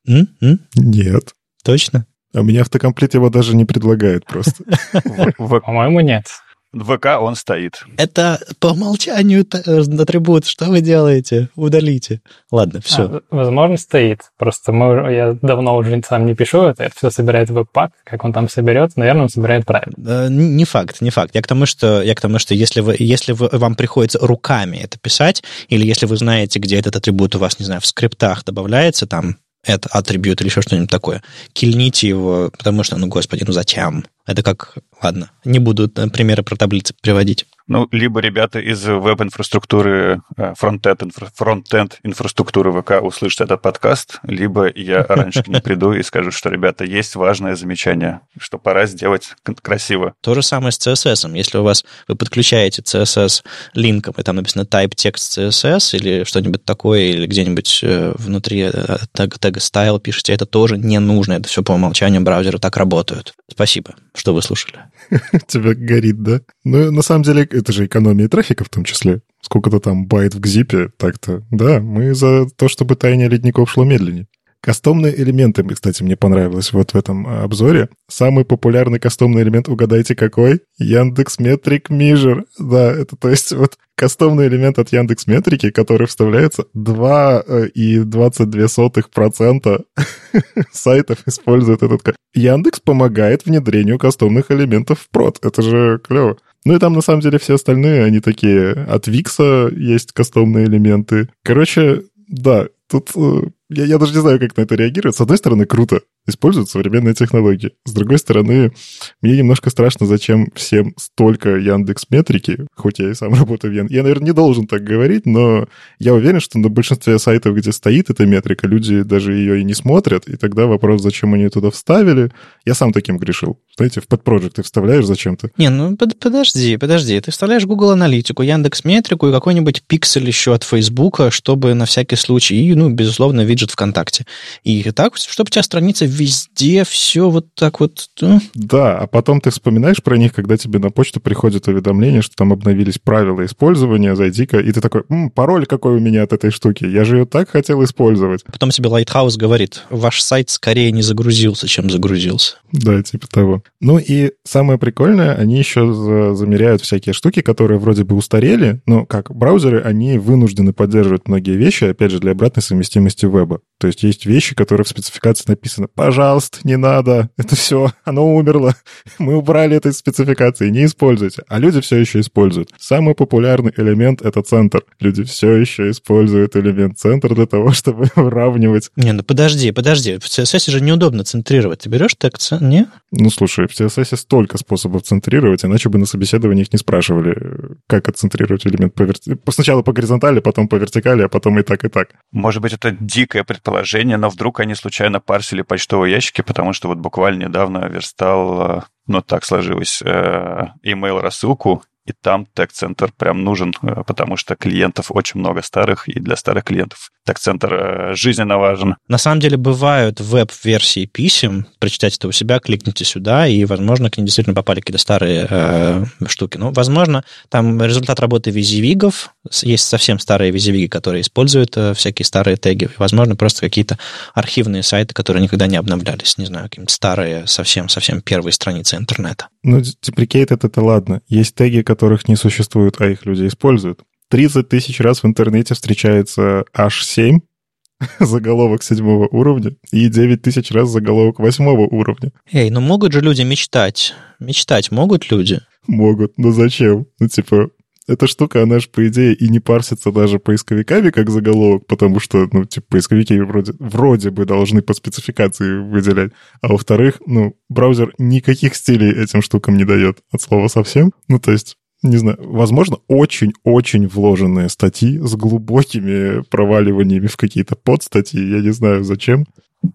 М? М? Нет. Точно? А у меня автокомплект его даже не предлагает просто. По-моему, нет. В ВК он стоит. Это по умолчанию э, атрибут. Что вы делаете? Удалите. Ладно, все. А, возможно, стоит. Просто мы, я давно уже сам не пишу это. Это все собирает в веб-пак. Как он там соберет, наверное, он собирает правильно. Не факт, не факт. Я к тому, что, я к тому, что если, вы, если вы, вам приходится руками это писать, или если вы знаете, где этот атрибут у вас, не знаю, в скриптах добавляется, там, это атрибут или еще что-нибудь такое. Кильните его, потому что, ну, господи, ну зачем? Это как, ладно, не буду э, примеры про таблицы приводить. Ну, либо ребята из веб-инфраструктуры, э, фронтенд инфраструктуры ВК услышат этот подкаст, либо я раньше к ним приду и скажу, что, ребята, есть важное замечание, что пора сделать красиво. То же самое с CSS. Если у вас вы подключаете CSS линком, и там написано type text CSS или что-нибудь такое, или где-нибудь э, внутри тега, тега style пишете, это тоже не нужно. Это все по умолчанию браузеры так работают. Спасибо что вы слушали. Тебя горит, да? Ну, на самом деле, это же экономия трафика в том числе. сколько-то там байт в гзипе, так-то. Да, мы за то, чтобы таяние ледников шло медленнее. Кастомные элементы, кстати, мне понравилось вот в этом а, обзоре. Самый популярный кастомный элемент, угадайте какой? Яндекс Метрик Мижер. Да, это то есть вот кастомный элемент от Яндекс Метрики, который вставляется 2,22% сайтов используют этот... Яндекс помогает внедрению кастомных элементов в прод. Это же клево. Ну и там на самом деле все остальные, они такие... От Викса есть кастомные элементы. Короче, да, тут э, я, я даже не знаю, как на это реагировать. С одной стороны, круто используют современные технологии. С другой стороны, мне немножко страшно, зачем всем столько Яндекс Метрики, хоть я и сам работаю в Яндекс. Я, наверное, не должен так говорить, но я уверен, что на большинстве сайтов, где стоит эта метрика, люди даже ее и не смотрят, и тогда вопрос, зачем они туда вставили, я сам таким грешил. Знаете, в подпроект ты вставляешь зачем-то. Не, ну под, подожди, подожди. Ты вставляешь Google Аналитику, Яндекс Метрику и какой-нибудь пиксель еще от Фейсбука, чтобы на всякий случай, и, ну, безусловно, виджет ВКонтакте. И так, чтобы у тебя страница везде все вот так вот... Ну. Да, а потом ты вспоминаешь про них, когда тебе на почту приходит уведомление, что там обновились правила использования, зайди-ка, и ты такой, М, пароль какой у меня от этой штуки, я же ее так хотел использовать. Потом тебе Lighthouse говорит, ваш сайт скорее не загрузился, чем загрузился. Да, типа того. Ну и самое прикольное, они еще замеряют всякие штуки, которые вроде бы устарели, но как браузеры, они вынуждены поддерживать многие вещи, опять же, для обратной совместимости веба. То есть есть вещи, которые в спецификации написаны, пожалуйста, не надо, это все, оно умерло, мы убрали это из спецификации, не используйте. А люди все еще используют. Самый популярный элемент — это центр. Люди все еще используют элемент центр для того, чтобы выравнивать. Не, ну подожди, подожди, в CSS же неудобно центрировать. Ты берешь так, не? Ну, слушай, в CSS столько способов центрировать, иначе бы на собеседовании их не спрашивали, как отцентрировать элемент по верти... сначала по горизонтали, потом по вертикали, а потом и так, и так. Может быть, это дикое предположение, но вдруг они случайно парсили почтовые ящики, потому что вот буквально недавно верстал, э, ну, так сложилось, э, email рассылку, и там тег-центр прям нужен, э, потому что клиентов очень много старых, и для старых клиентов тег-центр э, жизненно важен. На самом деле бывают веб-версии писем, прочитайте это у себя, кликните сюда, и, возможно, к ним действительно попали какие-то старые э, штуки. Ну, возможно, там результат работы визивигов, есть совсем старые визивиги, которые используют э, всякие старые теги, возможно, просто какие-то архивные сайты, которые никогда не обновлялись, не знаю, какие-то старые, совсем-совсем первые страницы интернета. Ну, deprecated — это ладно. Есть теги, которых не существует, а их люди используют. 30 тысяч раз в интернете встречается H7, заголовок седьмого уровня, и 9 тысяч раз заголовок восьмого уровня. Эй, ну могут же люди мечтать? Мечтать могут люди? Могут, но зачем? Ну, типа, эта штука, она же, по идее, и не парсится даже поисковиками как заголовок, потому что, ну, типа, поисковики вроде, вроде бы должны по спецификации выделять. А во-вторых, ну, браузер никаких стилей этим штукам не дает от слова совсем. Ну, то есть, не знаю, возможно, очень-очень вложенные статьи с глубокими проваливаниями в какие-то подстатьи, я не знаю зачем.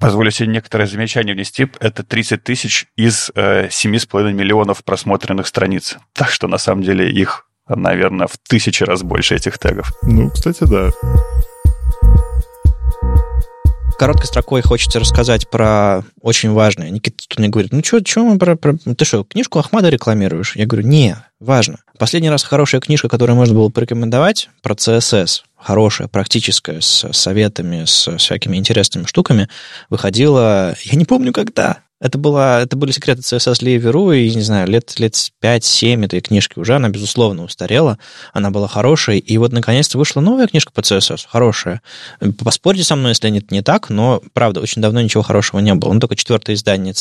Позволю себе некоторое замечание внести. Это 30 тысяч из э, 7,5 миллионов просмотренных страниц. Так что, на самом деле, их, наверное, в тысячи раз больше этих тегов. Ну, кстати, да короткой строкой хочется рассказать про очень важное. Никита тут мне говорит, ну что, что мы про, про... Ты что, книжку Ахмада рекламируешь? Я говорю, не, важно. Последний раз хорошая книжка, которую можно было порекомендовать, про CSS, хорошая, практическая, с советами, с всякими интересными штуками, выходила, я не помню когда, это, была, это были секреты CSS Ливеру, и, не знаю, лет, лет 5-7 этой книжки уже, она, безусловно, устарела, она была хорошей, и вот, наконец-то, вышла новая книжка по CSS, хорошая. Поспорьте со мной, если это не так, но, правда, очень давно ничего хорошего не было. Ну, только четвертое издание,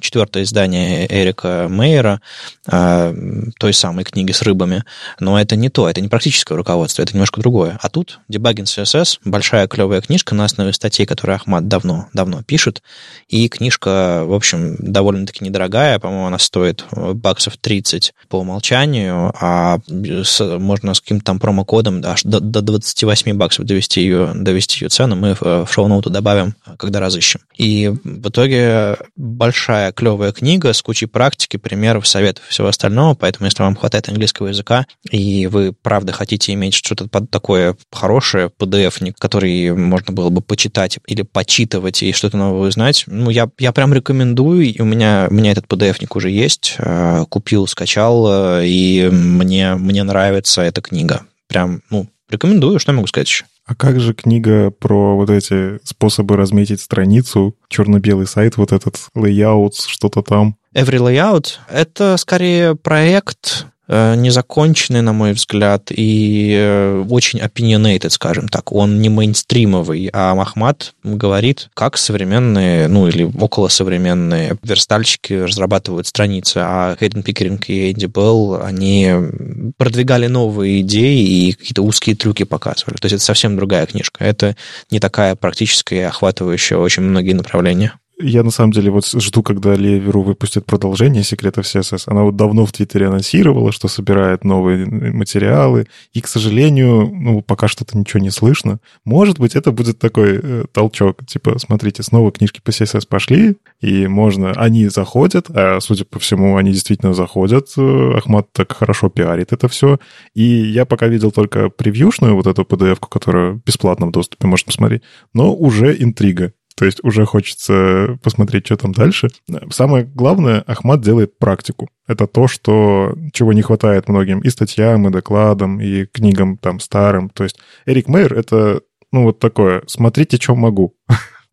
четвертое издание Эрика Мейера, а, той самой книги с рыбами, но это не то, это не практическое руководство, это немножко другое. А тут Debugging CSS, большая клевая книжка на основе статей, которые Ахмад давно, давно пишет, и книжка в общем, довольно-таки недорогая. По-моему, она стоит баксов 30 по умолчанию, а с, можно с каким-то там промокодом аж до, до 28 баксов довести ее, довести ее цену. Мы в, в шоу-ноуту добавим, когда разыщем. И в итоге большая клевая книга с кучей практики, примеров, советов и всего остального. Поэтому, если вам хватает английского языка, и вы, правда, хотите иметь что-то такое хорошее, PDF, который можно было бы почитать или почитывать и что-то новое узнать, ну, я, я прям рекомендую рекомендую. И у меня, у меня этот PDF-ник уже есть. Э, купил, скачал, э, и мне, мне нравится эта книга прям, ну, рекомендую, что я могу сказать еще. А как же книга про вот эти способы разметить страницу, черно-белый сайт, вот этот layout, что-то там? Every Layout — это скорее проект, незаконченный, на мой взгляд, и э, очень opinionated, скажем так. Он не мейнстримовый, а Махмад говорит, как современные, ну или около современные верстальщики разрабатывают страницы, а Хейден Пикеринг и Энди Белл, они продвигали новые идеи и какие-то узкие трюки показывали. То есть это совсем другая книжка. Это не такая практическая, охватывающая очень многие направления. Я на самом деле вот жду, когда Лия Веру выпустит продолжение секретов CSS. Она вот давно в Твиттере анонсировала, что собирает новые материалы. И, к сожалению, ну, пока что-то ничего не слышно. Может быть, это будет такой э, толчок. Типа, смотрите, снова книжки по CSS пошли, и можно... Они заходят, а, судя по всему, они действительно заходят. Э, Ахмат так хорошо пиарит это все. И я пока видел только превьюшную вот эту PDF-ку, которая в бесплатном доступе, можно посмотреть. Но уже интрига. То есть уже хочется посмотреть, что там дальше. Самое главное, Ахмат делает практику. Это то, что, чего не хватает многим и статьям, и докладам, и книгам там старым. То есть Эрик Мейер — это, ну, вот такое, смотрите, что могу.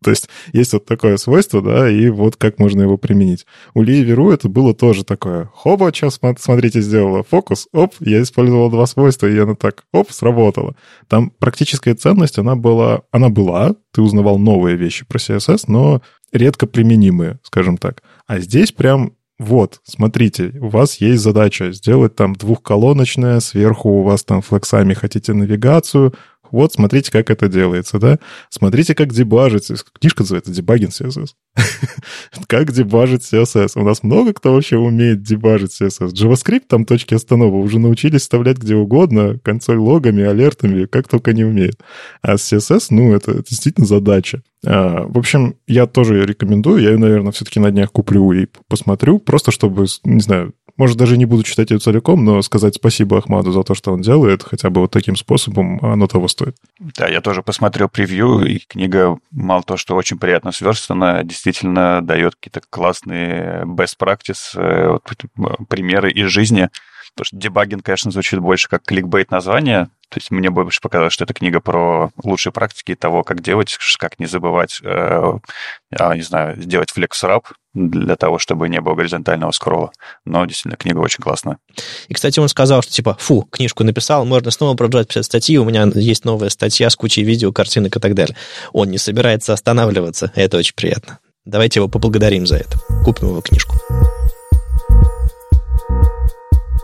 То есть есть вот такое свойство, да, и вот как можно его применить. У Ли Веру это было тоже такое. Хоба, сейчас, смотрите, сделала фокус, оп, я использовал два свойства, и она так, оп, сработала. Там практическая ценность, она была, она была, ты узнавал новые вещи про CSS, но редко применимые, скажем так. А здесь прям вот, смотрите, у вас есть задача сделать там двухколоночное, сверху у вас там флексами хотите навигацию, вот, смотрите, как это делается, да? Смотрите, как дебажить. Книжка называется «Дебагинг CSS». как дебажить CSS. У нас много кто вообще умеет дебажить CSS. JavaScript, там точки останова, уже научились вставлять где угодно, консоль логами, алертами, как только не умеет. А CSS, ну, это, это действительно задача. А, в общем, я тоже рекомендую. Я ее, наверное, все-таки на днях куплю и посмотрю, просто чтобы, не знаю, может, даже не буду читать ее целиком, но сказать спасибо Ахмаду за то, что он делает, хотя бы вот таким способом, оно того стоит. Да, я тоже посмотрел превью, и книга, мало того, что очень приятно сверстана, действительно дает какие-то классные best practice, э, вот, примеры из жизни. Потому что дебагинг, конечно, звучит больше как кликбейт название, то есть мне больше показалось, что это книга про лучшие практики того, как делать, как не забывать, э, а, не знаю, сделать флекс-раб для того, чтобы не было горизонтального скролла. Но действительно, книга очень классная. И, кстати, он сказал, что типа, фу, книжку написал, можно снова продолжать писать статьи, у меня есть новая статья с кучей видео, картинок и так далее. Он не собирается останавливаться, это очень приятно. Давайте его поблагодарим за это. Купим его книжку.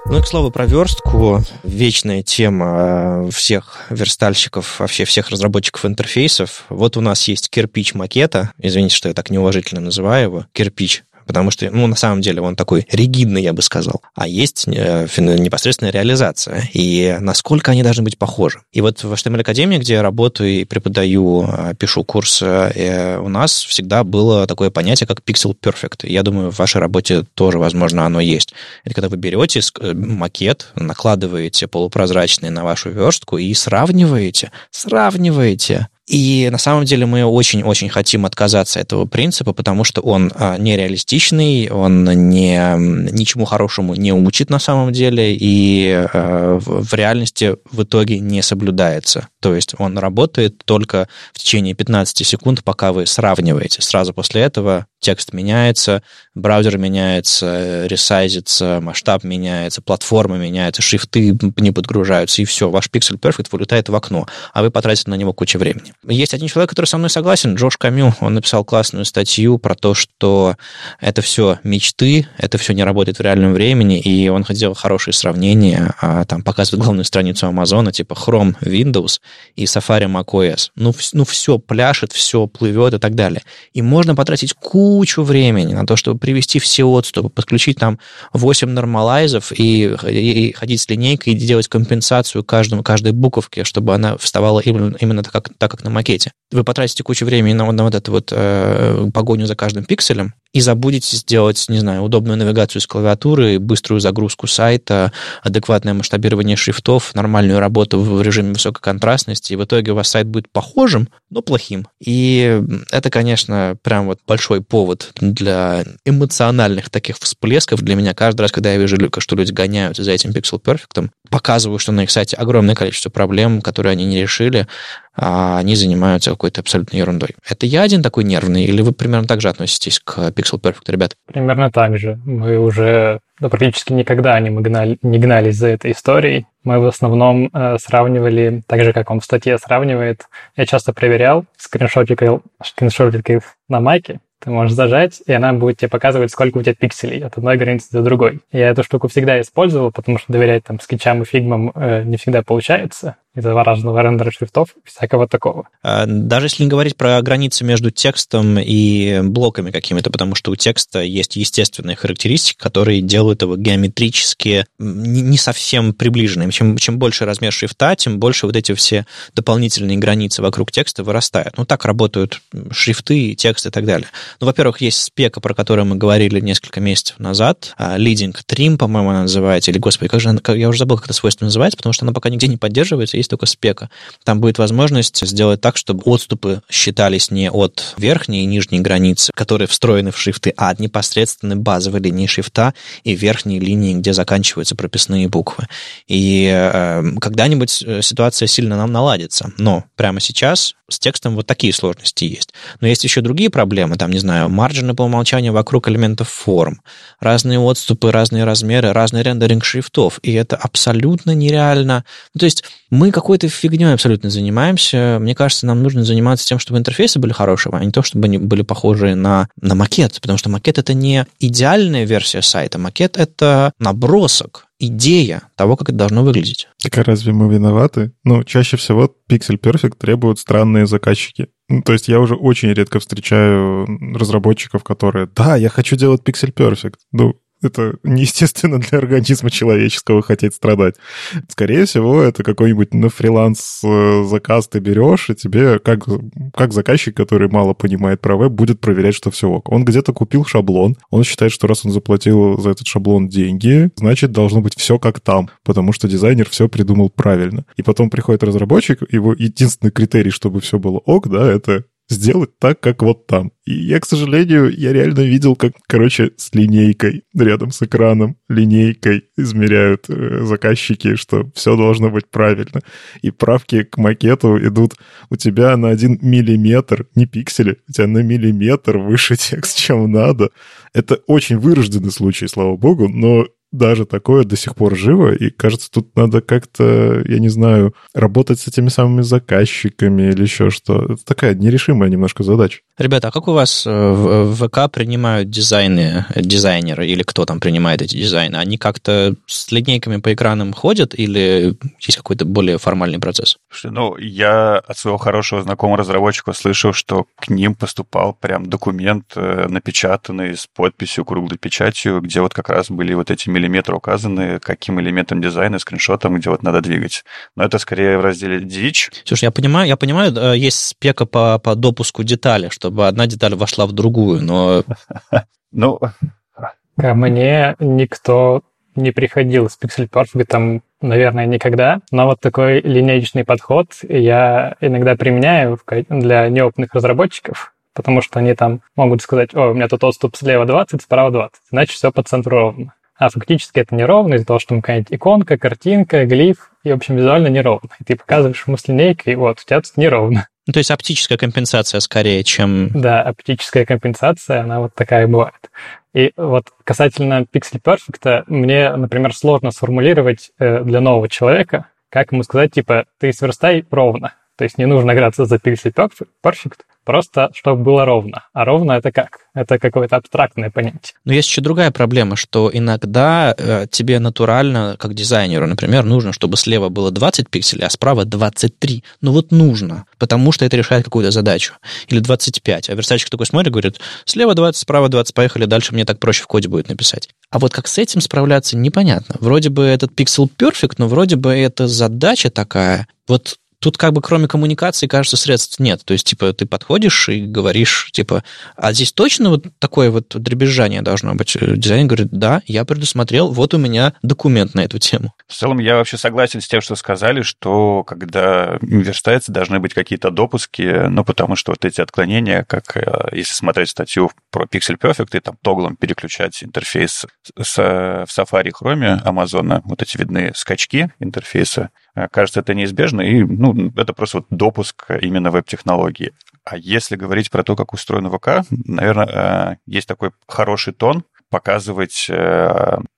Ну и, к слову, про верстку. Вечная тема всех верстальщиков, вообще всех разработчиков интерфейсов. Вот у нас есть кирпич макета. Извините, что я так неуважительно называю его. Кирпич потому что, ну, на самом деле он такой ригидный, я бы сказал. А есть э, непосредственная реализация, и насколько они должны быть похожи. И вот в HTML Академии, где я работаю и преподаю, э, пишу курс, э, у нас всегда было такое понятие, как Pixel Perfect. Я думаю, в вашей работе тоже, возможно, оно есть. Это когда вы берете макет, накладываете полупрозрачный на вашу верстку и сравниваете, сравниваете и на самом деле мы очень-очень хотим отказаться от этого принципа, потому что он а, нереалистичный, он не, ничему хорошему не учит на самом деле, и а, в реальности в итоге не соблюдается. То есть он работает только в течение 15 секунд, пока вы сравниваете. Сразу после этого текст меняется, браузер меняется, ресайзится, масштаб меняется, платформа меняется, шрифты не подгружаются, и все, ваш Pixel Perfect вылетает в окно, а вы потратите на него кучу времени. Есть один человек, который со мной согласен, Джош Камю, он написал классную статью про то, что это все мечты, это все не работает в реальном времени, и он хотел хорошие сравнения, а, там показывает главную страницу Амазона, типа Chrome Windows и Safari macOS. Ну, ну все пляшет, все плывет и так далее. И можно потратить кучу времени на то, чтобы привести все отступы, подключить там 8 нормалайзов и, и, и ходить с линейкой и делать компенсацию каждому, каждой буковке, чтобы она вставала именно, именно так, как, так, как на макете. Вы потратите кучу времени на, на вот эту вот э, погоню за каждым пикселем, и забудете сделать, не знаю, удобную навигацию с клавиатуры, быструю загрузку сайта, адекватное масштабирование шрифтов, нормальную работу в режиме высокой контрастности, и в итоге у вас сайт будет похожим, но плохим. И это, конечно, прям вот большой повод для эмоциональных таких всплесков для меня. Каждый раз, когда я вижу, что люди гоняются за этим Pixel Perfect, показываю, что на их сайте огромное количество проблем, которые они не решили, а они занимаются какой-то абсолютно ерундой. Это я один такой нервный, или вы примерно так же относитесь к Pixel Perfect, ребят? Примерно так же. Мы уже ну, практически никогда не, гнали, не гнались за этой историей. Мы в основном э, сравнивали, так же, как он в статье сравнивает. Я часто проверял скриншотилкой, скриншотилкой на маке, ты можешь зажать, и она будет тебе показывать, сколько у тебя пикселей от одной границы до другой. Я эту штуку всегда использовал, потому что доверять там скетчам и фигмам э, не всегда получается из-за разного рендера шрифтов, всякого такого. А, даже если не говорить про границы между текстом и блоками какими-то, потому что у текста есть естественные характеристики, которые делают его геометрически не совсем приближенным. Чем, чем больше размер шрифта, тем больше вот эти все дополнительные границы вокруг текста вырастают. Ну, так работают шрифты, текст и так далее. Ну, во-первых, есть спека, про которую мы говорили несколько месяцев назад. А, Leading Trim, по-моему, она называется. Или, господи, как же она, я уже забыл, как это свойство называется, потому что она пока нигде не поддерживается. Есть только спека. Там будет возможность сделать так, чтобы отступы считались не от верхней и нижней границы, которые встроены в шрифты, а от непосредственной базовой линии шрифта и верхней линии, где заканчиваются прописные буквы. И э, когда-нибудь э, ситуация сильно нам наладится. Но прямо сейчас с текстом вот такие сложности есть. Но есть еще другие проблемы, там, не знаю, марджины по умолчанию вокруг элементов форм, разные отступы, разные размеры, разный рендеринг шрифтов, и это абсолютно нереально. Ну, то есть мы какой-то фигней абсолютно занимаемся. Мне кажется, нам нужно заниматься тем, чтобы интерфейсы были хорошие, а не то, чтобы они были похожи на, на макет, потому что макет — это не идеальная версия сайта, макет — это набросок, идея того, как это должно выглядеть. Так а разве мы виноваты? Ну, чаще всего Pixel Perfect требуют странные заказчики. Ну, то есть я уже очень редко встречаю разработчиков, которые, да, я хочу делать Pixel Perfect. Ну, это неестественно для организма человеческого хотеть страдать. Скорее всего, это какой-нибудь на фриланс э, заказ ты берешь, и тебе, как, как заказчик, который мало понимает про веб, будет проверять, что все ок. Он где-то купил шаблон, он считает, что раз он заплатил за этот шаблон деньги, значит, должно быть все как там, потому что дизайнер все придумал правильно. И потом приходит разработчик, его единственный критерий, чтобы все было ок, да, это сделать так, как вот там. И я, к сожалению, я реально видел, как, короче, с линейкой рядом с экраном, линейкой измеряют э, заказчики, что все должно быть правильно. И правки к макету идут у тебя на один миллиметр, не пиксели, у тебя на миллиметр выше текст, чем надо. Это очень вырожденный случай, слава богу, но даже такое до сих пор живо, и кажется, тут надо как-то, я не знаю, работать с этими самыми заказчиками или еще что. Это такая нерешимая немножко задача. Ребята, а как у вас э, в ВК принимают дизайны, дизайнеры, или кто там принимает эти дизайны? Они как-то с линейками по экранам ходят, или есть какой-то более формальный процесс? Ну, я от своего хорошего знакомого разработчика слышал, что к ним поступал прям документ, э, напечатанный с подписью, круглой печатью, где вот как раз были вот эти миллиметры указаны, каким элементом дизайна, скриншотом, где вот надо двигать. Но это скорее в разделе дичь. Слушай, я понимаю, я понимаю, э, есть спека по, по допуску детали, чтобы одна деталь вошла в другую, но... Ну... Ко мне никто не приходил с Pixel Perfect, там, наверное, никогда. Но вот такой линейный подход я иногда применяю для неопытных разработчиков, потому что они там могут сказать, о, у меня тут отступ слева 20, справа 20, значит, все по центру ровно а фактически это неровно из-за того, что там какая-нибудь иконка, картинка, глиф, и, в общем, визуально неровно. И ты показываешь ему с линейкой, и вот, у тебя тут неровно. Ну, то есть оптическая компенсация скорее, чем... Да, оптическая компенсация, она вот такая бывает. И вот касательно Pixel Perfect, мне, например, сложно сформулировать э, для нового человека, как ему сказать, типа, ты сверстай ровно. То есть не нужно играться за Pixel Perfect, Просто, чтобы было ровно. А ровно это как? Это какое-то абстрактное понятие. Но есть еще другая проблема, что иногда э, тебе натурально, как дизайнеру, например, нужно, чтобы слева было 20 пикселей, а справа 23. Ну вот нужно, потому что это решает какую-то задачу. Или 25. А верстальщик такой смотрит, говорит, слева 20, справа 20, поехали, дальше мне так проще в коде будет написать. А вот как с этим справляться, непонятно. Вроде бы этот Pixel Perfect, но вроде бы это задача такая. Вот тут как бы кроме коммуникации, кажется, средств нет. То есть, типа, ты подходишь и говоришь, типа, а здесь точно вот такое вот дребезжание должно быть? Дизайнер говорит, да, я предусмотрел, вот у меня документ на эту тему. В целом, я вообще согласен с тем, что сказали, что когда верстается, должны быть какие-то допуски, ну, потому что вот эти отклонения, как э, если смотреть статью про Pixel Perfect и там тоглом переключать интерфейс с, в Safari Chrome мозам, вот эти видны скачки интерфейса, э, кажется, это неизбежно, и ну, это просто вот допуск именно веб-технологии. А если говорить про то, как устроен ВК, наверное, э, есть такой хороший тон показывать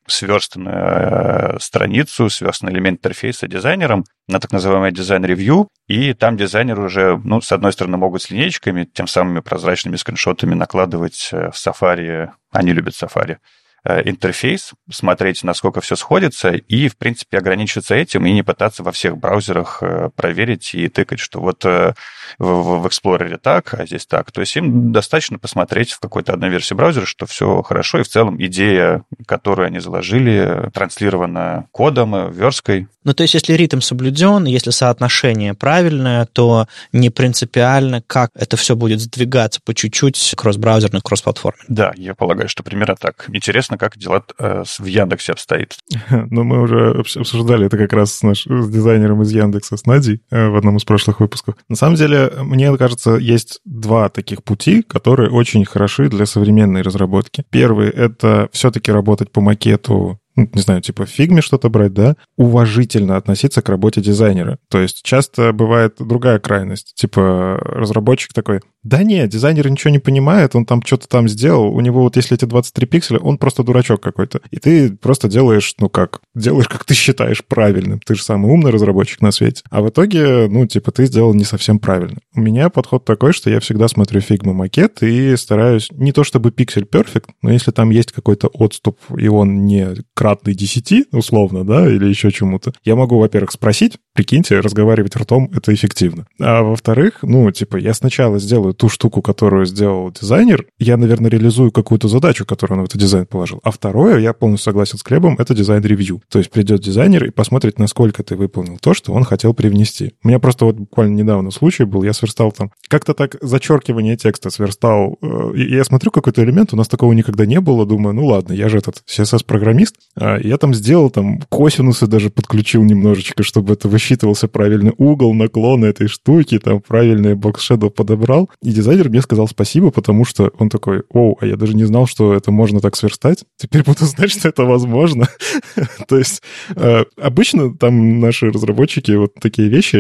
сверстанную страницу, сверстанный элемент интерфейса дизайнером на так называемое дизайн-ревью, и там дизайнеры уже, ну, с одной стороны, могут с линейками, тем самыми прозрачными скриншотами накладывать в Safari, они любят Safari, Э, интерфейс, смотреть, насколько все сходится, и, в принципе, ограничиться этим и не пытаться во всех браузерах э, проверить и тыкать, что вот э, в, в Explorer так, а здесь так. То есть им достаточно посмотреть в какой-то одной версии браузера, что все хорошо, и в целом идея, которую они заложили, транслирована кодом, версткой. Ну, то есть, если ритм соблюден, если соотношение правильное, то не принципиально, как это все будет сдвигаться по чуть-чуть кросс-браузерно, кросс-платформе. Да, я полагаю, что примерно так. Интересно, как дела э, в Яндексе обстоит. Ну, мы уже обсуждали это как раз с, наш, с дизайнером из Яндекса, с Надей, э, в одном из прошлых выпусков. На самом деле, мне кажется, есть два таких пути, которые очень хороши для современной разработки. Первый — это все-таки работать по макету ну, не знаю, типа в фигме что-то брать, да, уважительно относиться к работе дизайнера. То есть часто бывает другая крайность. Типа разработчик такой, да нет, дизайнер ничего не понимает, он там что-то там сделал, у него вот если эти 23 пикселя, он просто дурачок какой-то. И ты просто делаешь, ну как, делаешь, как ты считаешь правильным. Ты же самый умный разработчик на свете. А в итоге, ну, типа, ты сделал не совсем правильно. У меня подход такой, что я всегда смотрю фигму макет и стараюсь не то чтобы пиксель перфект, но если там есть какой-то отступ, и он не кратный 10, условно, да, или еще чему-то, я могу, во-первых, спросить, прикиньте, разговаривать ртом — это эффективно. А во-вторых, ну, типа, я сначала сделаю ту штуку, которую сделал дизайнер, я, наверное, реализую какую-то задачу, которую он в этот дизайн положил. А второе, я полностью согласен с Глебом, это дизайн-ревью. То есть придет дизайнер и посмотрит, насколько ты выполнил то, что он хотел привнести. У меня просто вот буквально недавно случай был, я сверстал там, как-то так зачеркивание текста сверстал. Э, я смотрю какой-то элемент, у нас такого никогда не было, думаю, ну ладно, я же этот CSS-программист, а я там сделал там косинусы даже подключил немножечко, чтобы это высчитывался правильный угол наклона этой штуки, там правильный box shadow подобрал. И дизайнер мне сказал спасибо, потому что он такой, оу, а я даже не знал, что это можно так сверстать. Теперь буду знать, что это возможно. То есть э, обычно там наши разработчики вот такие вещи,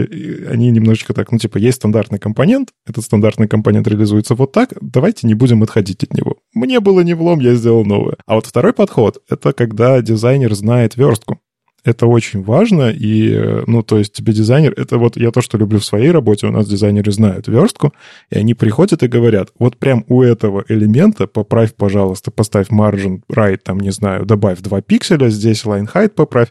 они немножечко так, ну типа есть стандартный компонент, этот стандартный компонент реализуется вот так, давайте не будем отходить от него. Мне было не влом, я сделал новое. А вот второй подход — это когда дизайнер знает верстку это очень важно, и, э, ну, то есть тебе дизайнер, это вот я то, что люблю в своей работе, у нас дизайнеры знают верстку, и они приходят и говорят, вот прям у этого элемента поправь, пожалуйста, поставь margin right, там, не знаю, добавь 2 пикселя, здесь line height поправь,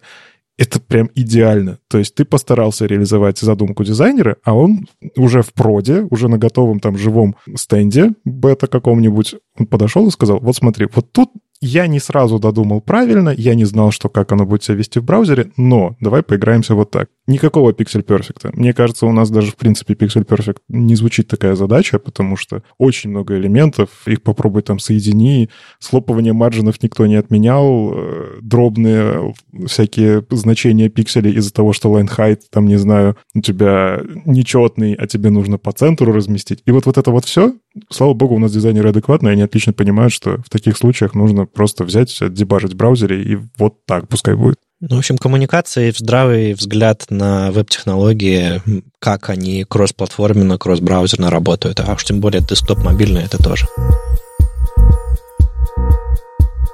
это прям идеально. То есть ты постарался реализовать задумку дизайнера, а он уже в проде, уже на готовом там живом стенде бета каком-нибудь, он подошел и сказал, вот смотри, вот тут я не сразу додумал правильно, я не знал, что как оно будет себя вести в браузере, но давай поиграемся вот так. Никакого Pixel Perfect. Мне кажется, у нас даже в принципе Pixel Perfect не звучит такая задача, потому что очень много элементов, их попробуй там соедини, слопывание маржинов никто не отменял, э, дробные всякие значения пикселей из-за того, что line height, там, не знаю, у тебя нечетный, а тебе нужно по центру разместить. И вот, вот это вот все, слава богу, у нас дизайнеры адекватные, они отлично понимают, что в таких случаях нужно просто взять, дебажить в браузере, и вот так пускай будет. Ну, в общем, коммуникация и здравый взгляд на веб-технологии, как они кросс-платформенно, кросс-браузерно работают, а уж тем более десктоп мобильный это тоже.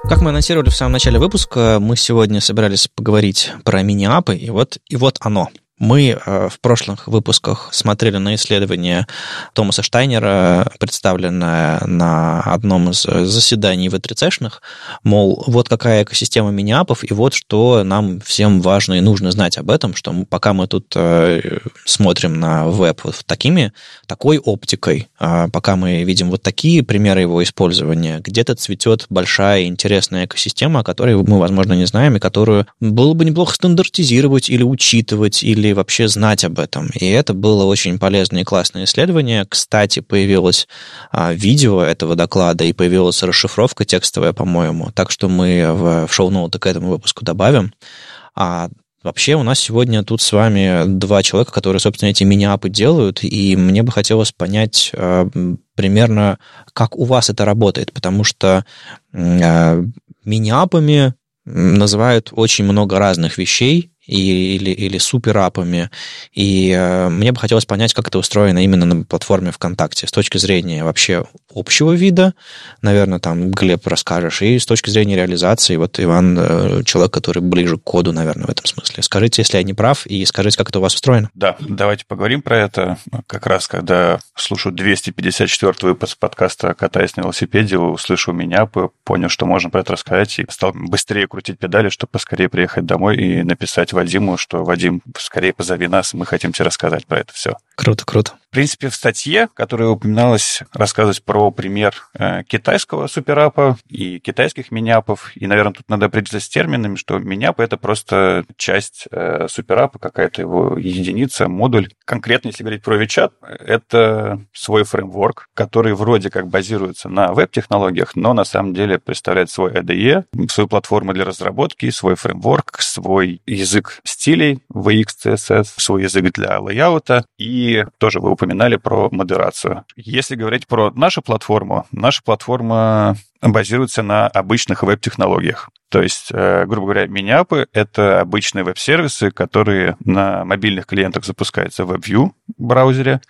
Как мы анонсировали в самом начале выпуска, мы сегодня собирались поговорить про мини-апы, и вот, и вот оно – мы э, в прошлых выпусках смотрели на исследование Томаса Штайнера, представленное на одном из заседаний в 3 мол, вот какая экосистема мини-апов, и вот что нам всем важно и нужно знать об этом, что пока мы тут э, смотрим на веб вот такими, такой оптикой, а пока мы видим вот такие примеры его использования, где-то цветет большая интересная экосистема, о которой мы, возможно, не знаем, и которую было бы неплохо стандартизировать или учитывать, или ли вообще знать об этом. И это было очень полезное и классное исследование. Кстати, появилось а, видео этого доклада и появилась расшифровка текстовая, по-моему. Так что мы в, в шоу-ноуты к этому выпуску добавим. А Вообще у нас сегодня тут с вами два человека, которые, собственно, эти мини-апы делают, и мне бы хотелось понять э, примерно, как у вас это работает, потому что э, мини-апами называют очень много разных вещей, и, или, или суперапами. И э, мне бы хотелось понять, как это устроено именно на платформе ВКонтакте с точки зрения вообще общего вида. Наверное, там, Глеб, расскажешь. И с точки зрения реализации, вот Иван, э, человек, который ближе к коду, наверное, в этом смысле. Скажите, если я не прав, и скажите, как это у вас устроено. Да, давайте поговорим про это. Как раз, когда слушаю 254 выпуск подкаста «Катаясь на велосипеде», услышал меня, понял, что можно про это рассказать, и стал быстрее крутить педали, чтобы поскорее приехать домой и написать Вадиму, что Вадим, скорее позови нас, мы хотим тебе рассказать про это все. Круто, круто. В принципе, в статье, которая упоминалась, рассказывать про пример э, китайского суперапа и китайских миняпов. И, наверное, тут надо определиться с терминами, что миняп — это просто часть э, суперапа, какая-то его единица, модуль. Конкретно, если говорить про WeChat, это свой фреймворк, который вроде как базируется на веб-технологиях, но на самом деле представляет свой IDE, свою платформу для разработки, свой фреймворк, свой язык стилей VX, CSS, свой язык для лейаута и тоже вы упоминали про модерацию. Если говорить про нашу платформу, наша платформа базируется на обычных веб-технологиях. То есть, э, грубо говоря, миниапы — это обычные веб-сервисы, которые на мобильных клиентах запускаются в WebView браузере.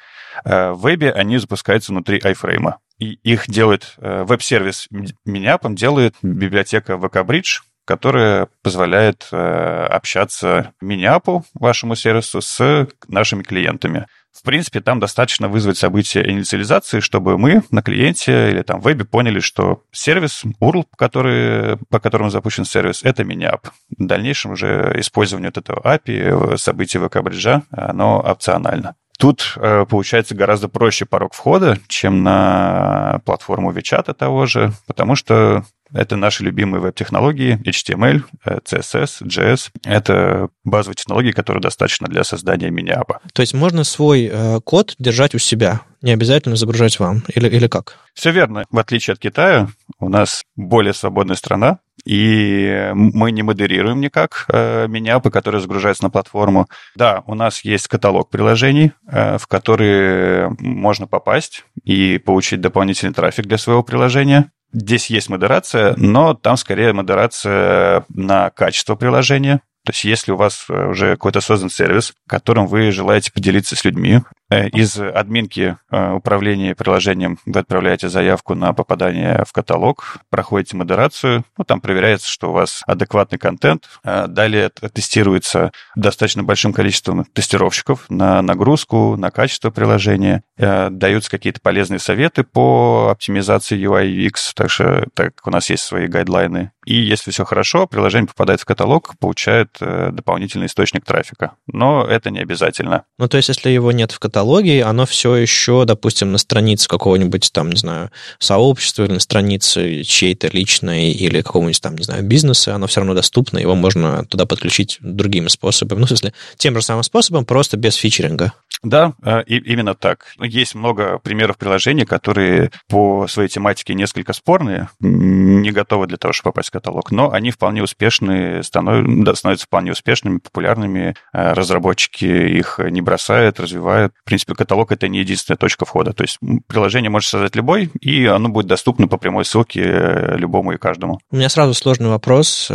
Э, в вебе они запускаются внутри iFrame. И их делает э, веб-сервис миниапом, делает библиотека VK которая позволяет общаться миниапу, вашему сервису, с нашими клиентами. В принципе, там достаточно вызвать событие инициализации, чтобы мы на клиенте или там в вебе поняли, что сервис, URL, который, по которому запущен сервис, это миниап. В дальнейшем уже использование вот этого API, событий VK-бриджа, оно опционально. Тут э, получается гораздо проще порог входа, чем на платформу WeChat того же, потому что это наши любимые веб-технологии, HTML, CSS, JS. Это базовые технологии, которые достаточно для создания мини-апа. То есть можно свой э, код держать у себя, не обязательно загружать вам, или, или как? Все верно. В отличие от Китая, у нас более свободная страна, и мы не модерируем никак э, миниапы, которые загружаются на платформу. Да, у нас есть каталог приложений, э, в которые можно попасть и получить дополнительный трафик для своего приложения. Здесь есть модерация, но там скорее модерация на качество приложения. То есть если у вас уже какой-то создан сервис, которым вы желаете поделиться с людьми, из админки э, управления приложением вы отправляете заявку на попадание в каталог, проходите модерацию, ну, там проверяется, что у вас адекватный контент. Э, далее тестируется достаточно большим количеством тестировщиков на нагрузку, на качество приложения. Даются какие-то полезные советы по оптимизации UI и UX, так что так у нас есть свои гайдлайны. И если все хорошо, приложение попадает в каталог, получает дополнительный источник трафика. Но это не обязательно. Ну, то есть, если его нет в каталоге, каталоге, оно все еще, допустим, на странице какого-нибудь там, не знаю, сообщества или на странице чьей-то личной или какого-нибудь там, не знаю, бизнеса, оно все равно доступно, его можно туда подключить другими способами. Ну, в смысле, тем же самым способом, просто без фичеринга. Да, и именно так. Есть много примеров приложений, которые по своей тематике несколько спорные, не готовы для того, чтобы попасть в каталог, но они вполне успешны, становятся, вполне успешными, популярными. Э, разработчики их не бросают, развивают. В принципе, каталог — это не единственная точка входа. То есть приложение может создать любой, и оно будет доступно по прямой ссылке э, любому и каждому. У меня сразу сложный вопрос.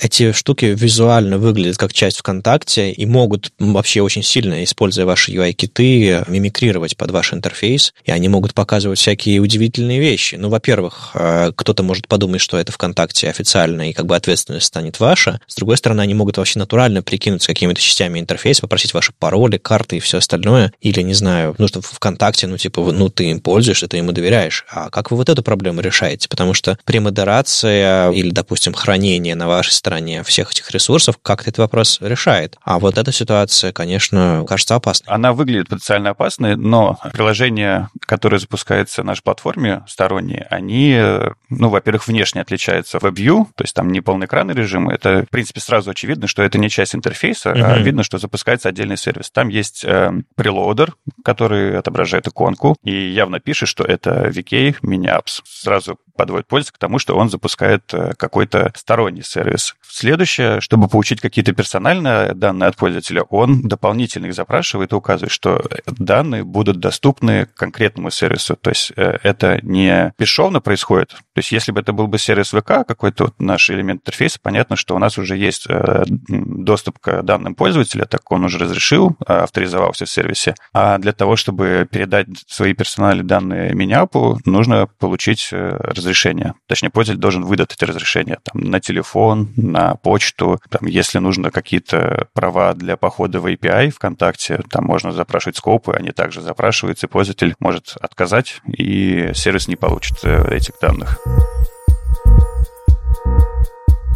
Эти штуки визуально выглядят как часть ВКонтакте и могут вообще очень сильно, используя ваши UI-киты мимикрировать под ваш интерфейс, и они могут показывать всякие удивительные вещи. Ну, во-первых, э, кто-то может подумать, что это ВКонтакте официально, и как бы ответственность станет ваша. С другой стороны, они могут вообще натурально прикинуться какими-то частями интерфейса, попросить ваши пароли, карты и все остальное. Или, не знаю, ну, что ВКонтакте, ну, типа, ну, ты им пользуешься, ты ему доверяешь. А как вы вот эту проблему решаете? Потому что премодерация или, допустим, хранение на вашей стороне всех этих ресурсов как-то этот вопрос решает. А вот эта ситуация, конечно, кажется опасной. она выглядит потенциально опасной, но приложения, которые запускаются на нашей платформе сторонние, они, ну, во-первых, внешне отличаются WebView, то есть там не полноэкранный режим. Это, в принципе, сразу очевидно, что это не часть интерфейса, uh-huh. а видно, что запускается отдельный сервис. Там есть э, прелоудер, который отображает иконку, и явно пишет, что это VK Mini Apps. Сразу подводит пользователя к тому, что он запускает э, какой-то сторонний сервис. Следующее, чтобы получить какие-то персональные данные от пользователя, он дополнительно их запрашивает и указывает, что данные будут доступны конкретному сервису. То есть э, это не бесшовно происходит. То есть если бы это был бы сервис ВК, какой-то вот наш элемент интерфейса, понятно, что у нас уже есть э, доступ к данным пользователя, так он уже разрешил, авторизовался в сервисе. А для того, чтобы передать свои персональные данные Миниапу, нужно получить разрешение. Точнее, пользователь должен выдать эти разрешения там, на телефон, на почту. Там, если нужно какие-то права для похода в API ВКонтакте, там можно запрашивать скопы, они также запрашиваются, и пользователь может отказать, и сервис не получит э, этих данных.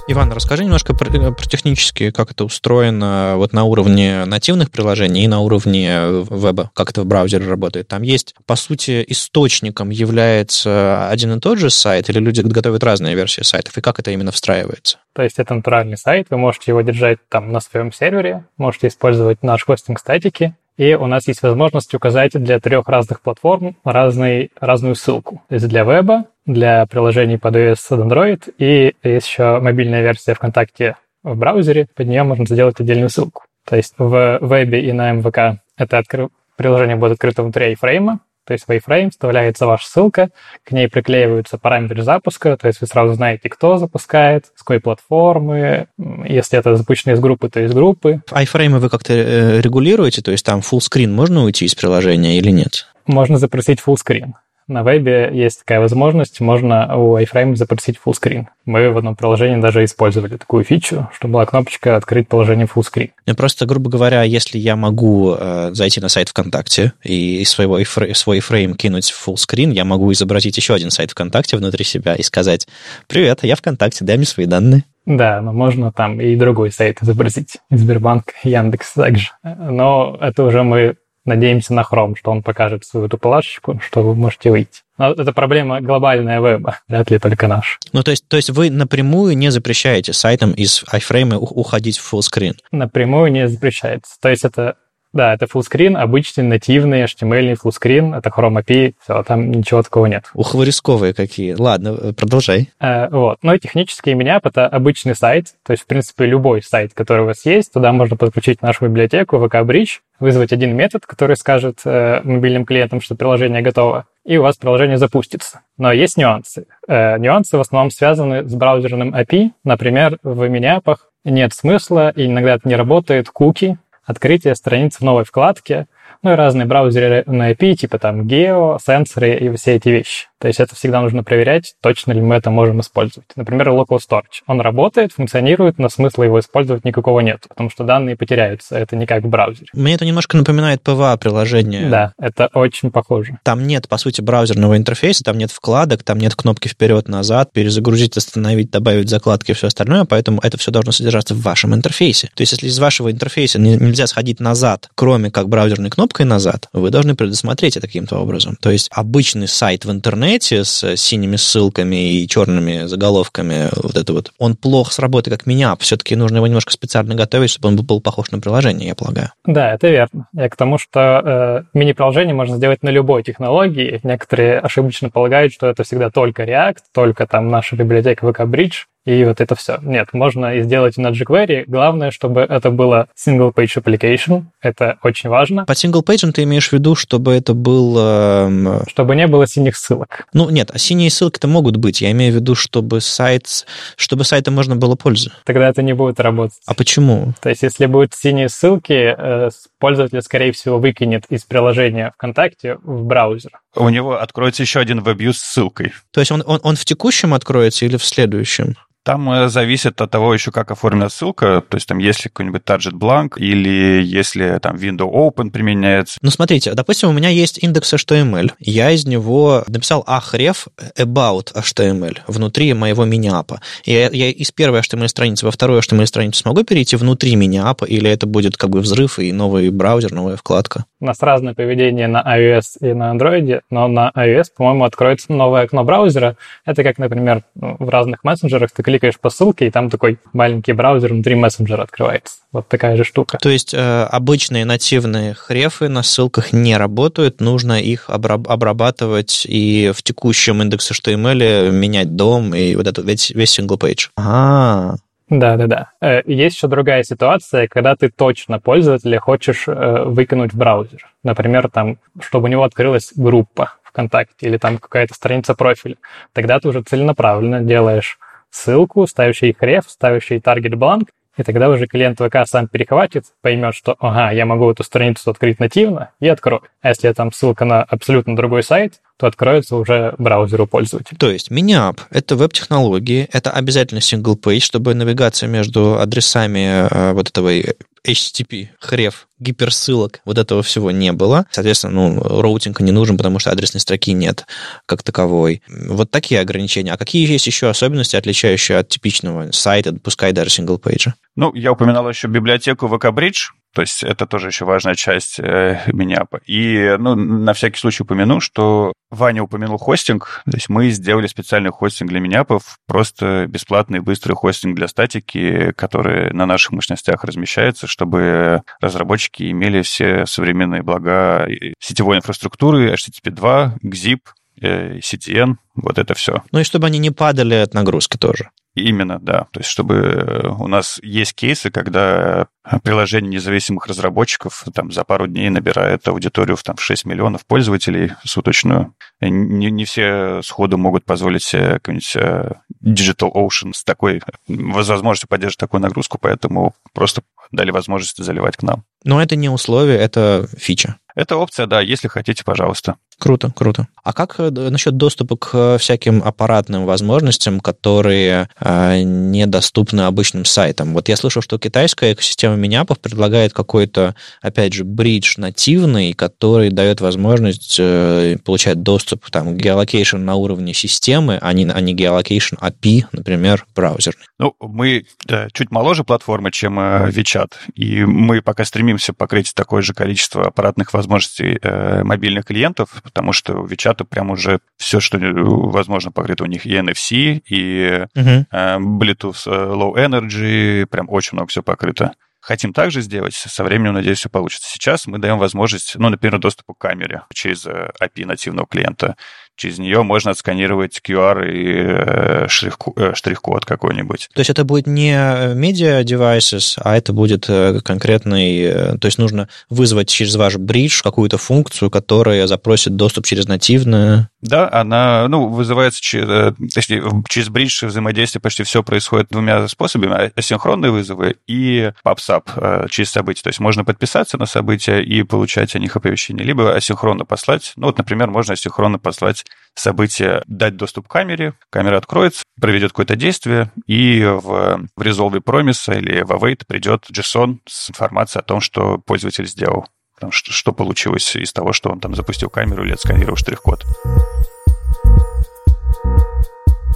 Иван, расскажи немножко про, э, про технически, как это устроено вот на уровне нативных приложений и на уровне веба, как это в браузере работает. Там есть, по сути, источником является один и тот же сайт, или люди готовят разные версии сайтов, и как это именно встраивается? То есть это натуральный сайт, вы можете его держать там на своем сервере, можете использовать наш хостинг статики, и у нас есть возможность указать для трех разных платформ разный, разную ссылку. То есть для веба, для приложений под iOS и Android, и есть еще мобильная версия ВКонтакте в браузере, под нее можно сделать отдельную ссылку. То есть в вебе и на МВК это откры... приложение будет открыто внутри iFrame, то есть в iframe вставляется ваша ссылка, к ней приклеиваются параметры запуска, то есть вы сразу знаете, кто запускает, с какой платформы. Если это запущено из группы, то из группы. iFrame вы как-то э, регулируете? То есть там full screen можно уйти из приложения или нет? Можно запросить full screen на вебе есть такая возможность, можно у iFrame запросить fullscreen. Мы в одном приложении даже использовали такую фичу, что была кнопочка «Открыть приложение fullscreen». Ну, просто, грубо говоря, если я могу э, зайти на сайт ВКонтакте и своего свой iFrame кинуть в fullscreen, я могу изобразить еще один сайт ВКонтакте внутри себя и сказать «Привет, я ВКонтакте, дай мне свои данные». Да, но можно там и другой сайт изобразить. Сбербанк, Яндекс также. Но это уже мы надеемся на Chrome, что он покажет свою эту плашечку, что вы можете выйти. Но это проблема глобальная веба, вряд ли только наш. Ну, то есть, то есть вы напрямую не запрещаете сайтам из iFrame уходить в fullscreen? Напрямую не запрещается. То есть это да, это fullscreen, обычный нативный HTML fullscreen, это Chrome API, все, там ничего такого нет. Ух, вы рисковые какие. Ладно, э, продолжай. Э, вот. Но технически меня это обычный сайт, то есть, в принципе, любой сайт, который у вас есть, туда можно подключить нашу библиотеку VK Bridge, вызвать один метод, который скажет э, мобильным клиентам, что приложение готово, и у вас приложение запустится. Но есть нюансы. Э, нюансы в основном связаны с браузерным API. Например, в мини-апах нет смысла, и иногда это не работает, куки, открытие страницы в новой вкладке, ну и разные браузеры на IP, типа там Geo, сенсоры и все эти вещи. То есть это всегда нужно проверять, точно ли мы это можем использовать. Например, Local Storage. Он работает, функционирует, но смысла его использовать никакого нет, потому что данные потеряются. Это не как в браузере. Мне это немножко напоминает PWA-приложение. Да, это очень похоже. Там нет, по сути, браузерного интерфейса, там нет вкладок, там нет кнопки вперед-назад, перезагрузить, остановить, добавить закладки и все остальное, поэтому это все должно содержаться в вашем интерфейсе. То есть если из вашего интерфейса нельзя сходить назад, кроме как браузерной кнопкой назад, вы должны предусмотреть это каким-то образом. То есть обычный сайт в интернете интернете с синими ссылками и черными заголовками, вот это вот, он плохо сработает как меня. Все-таки нужно его немножко специально готовить, чтобы он был похож на приложение, я полагаю. Да, это верно. Я к тому, что э, мини-приложение можно сделать на любой технологии. Некоторые ошибочно полагают, что это всегда только React, только там наша библиотека VK Bridge и вот это все. Нет, можно и сделать на jQuery. Главное, чтобы это было single-page application. Это очень важно. Под single-page ты имеешь в виду, чтобы это был... Э, чтобы не было синих ссылок. Ну, нет, а синие ссылки-то могут быть. Я имею в виду, чтобы сайт, чтобы сайтом можно было пользоваться. Тогда это не будет работать. А почему? То есть, если будут синие ссылки, э, пользователь, скорее всего, выкинет из приложения ВКонтакте в браузер. У него откроется еще один WebView с ссылкой. То есть он, он, он в текущем откроется или в следующем? Там э, зависит от того еще, как оформлена ссылка, то есть там если какой-нибудь target blank или если там window open применяется. Ну, смотрите, допустим, у меня есть индекс HTML, я из него написал ahref about HTML внутри моего мини-апа. Я, я из первой HTML-страницы во вторую HTML-страницу смогу перейти внутри мини-апа, или это будет как бы взрыв и новый браузер, новая вкладка? У нас разное поведение на iOS и на Android, но на iOS, по-моему, откроется новое окно браузера. Это как, например, ну, в разных мессенджерах ты кликаешь по ссылке, и там такой маленький браузер внутри мессенджера открывается. Вот такая же штука. То есть э, обычные нативные хрефы на ссылках не работают, нужно их обрабатывать и в текущем индексе HTML менять дом и вот этот весь, весь single page. Ага, да, да, да. Э, есть еще другая ситуация, когда ты точно пользователя хочешь э, выкинуть в браузер. Например, там, чтобы у него открылась группа ВКонтакте или там какая-то страница профиля. Тогда ты уже целенаправленно делаешь ссылку, ставящий href, ставящий target бланк, и тогда уже клиент ВК сам перехватит, поймет, что, ага, я могу эту страницу открыть нативно и открою. А если там ссылка на абсолютно другой сайт, то откроется уже браузеру пользователя. То есть Miniapp — это веб-технологии, это обязательно single page, чтобы навигация между адресами э, вот этого HTTP, href, гиперссылок, вот этого всего не было. Соответственно, ну, роутинг не нужен, потому что адресной строки нет как таковой. Вот такие ограничения. А какие есть еще особенности, отличающие от типичного сайта, пускай даже page? Ну, я упоминал еще библиотеку VK Bridge, то есть это тоже еще важная часть э, меня. И ну, на всякий случай упомяну, что Ваня упомянул хостинг. То есть мы сделали специальный хостинг для миниапов, просто бесплатный быстрый хостинг для статики, который на наших мощностях размещается, чтобы разработчики имели все современные блага сетевой инфраструктуры, HTTP 2, GZIP, CTN, вот это все. Ну и чтобы они не падали от нагрузки тоже. Именно, да. То есть, чтобы э, у нас есть кейсы, когда приложение независимых разработчиков там за пару дней набирает аудиторию в, там, в 6 миллионов пользователей суточную. Не, не все сходу могут позволить себе какой-нибудь э, Digital Ocean с такой возможностью поддерживать такую нагрузку, поэтому просто дали возможность заливать к нам. Но это не условие, это фича. Это опция, да, если хотите, пожалуйста. Круто, круто. А как э, насчет доступа к э, всяким аппаратным возможностям, которые э, недоступны обычным сайтам? Вот я слышал, что китайская экосистема миниапов предлагает какой-то, опять же, bridge нативный, который дает возможность э, получать доступ там, к geolocation на уровне системы, а не, а не geolocation API, например, браузерный. Ну, мы да, чуть моложе платформы, чем э, WeChat, и мы пока стремимся покрыть такое же количество аппаратных возможностей э, мобильных клиентов, потому что у WeChat прям уже все, что э, возможно, покрыто у них и NFC, и uh-huh. Bluetooth э, Low Energy, прям очень много все покрыто. Хотим также сделать, со временем, надеюсь, все получится. Сейчас мы даем возможность, ну, например, доступа к камере через API нативного клиента через нее можно отсканировать QR и э, э, штрих-код какой-нибудь. То есть это будет не media devices, а это будет э, конкретный... То есть нужно вызвать через ваш бридж какую-то функцию, которая запросит доступ через нативное... Да, она ну, вызывается через, точнее, через бридж взаимодействие почти все происходит двумя способами. Асинхронные вызовы и PubSub через события. То есть можно подписаться на события и получать о них оповещение, либо асинхронно послать. Ну вот, например, можно асинхронно послать событие дать доступ к камере, камера откроется, проведет какое-то действие, и в, в Resolve Promise или в Await придет JSON с информацией о том, что пользователь сделал. Там, что, что получилось из того, что он там запустил камеру или отсканировал штрих-код.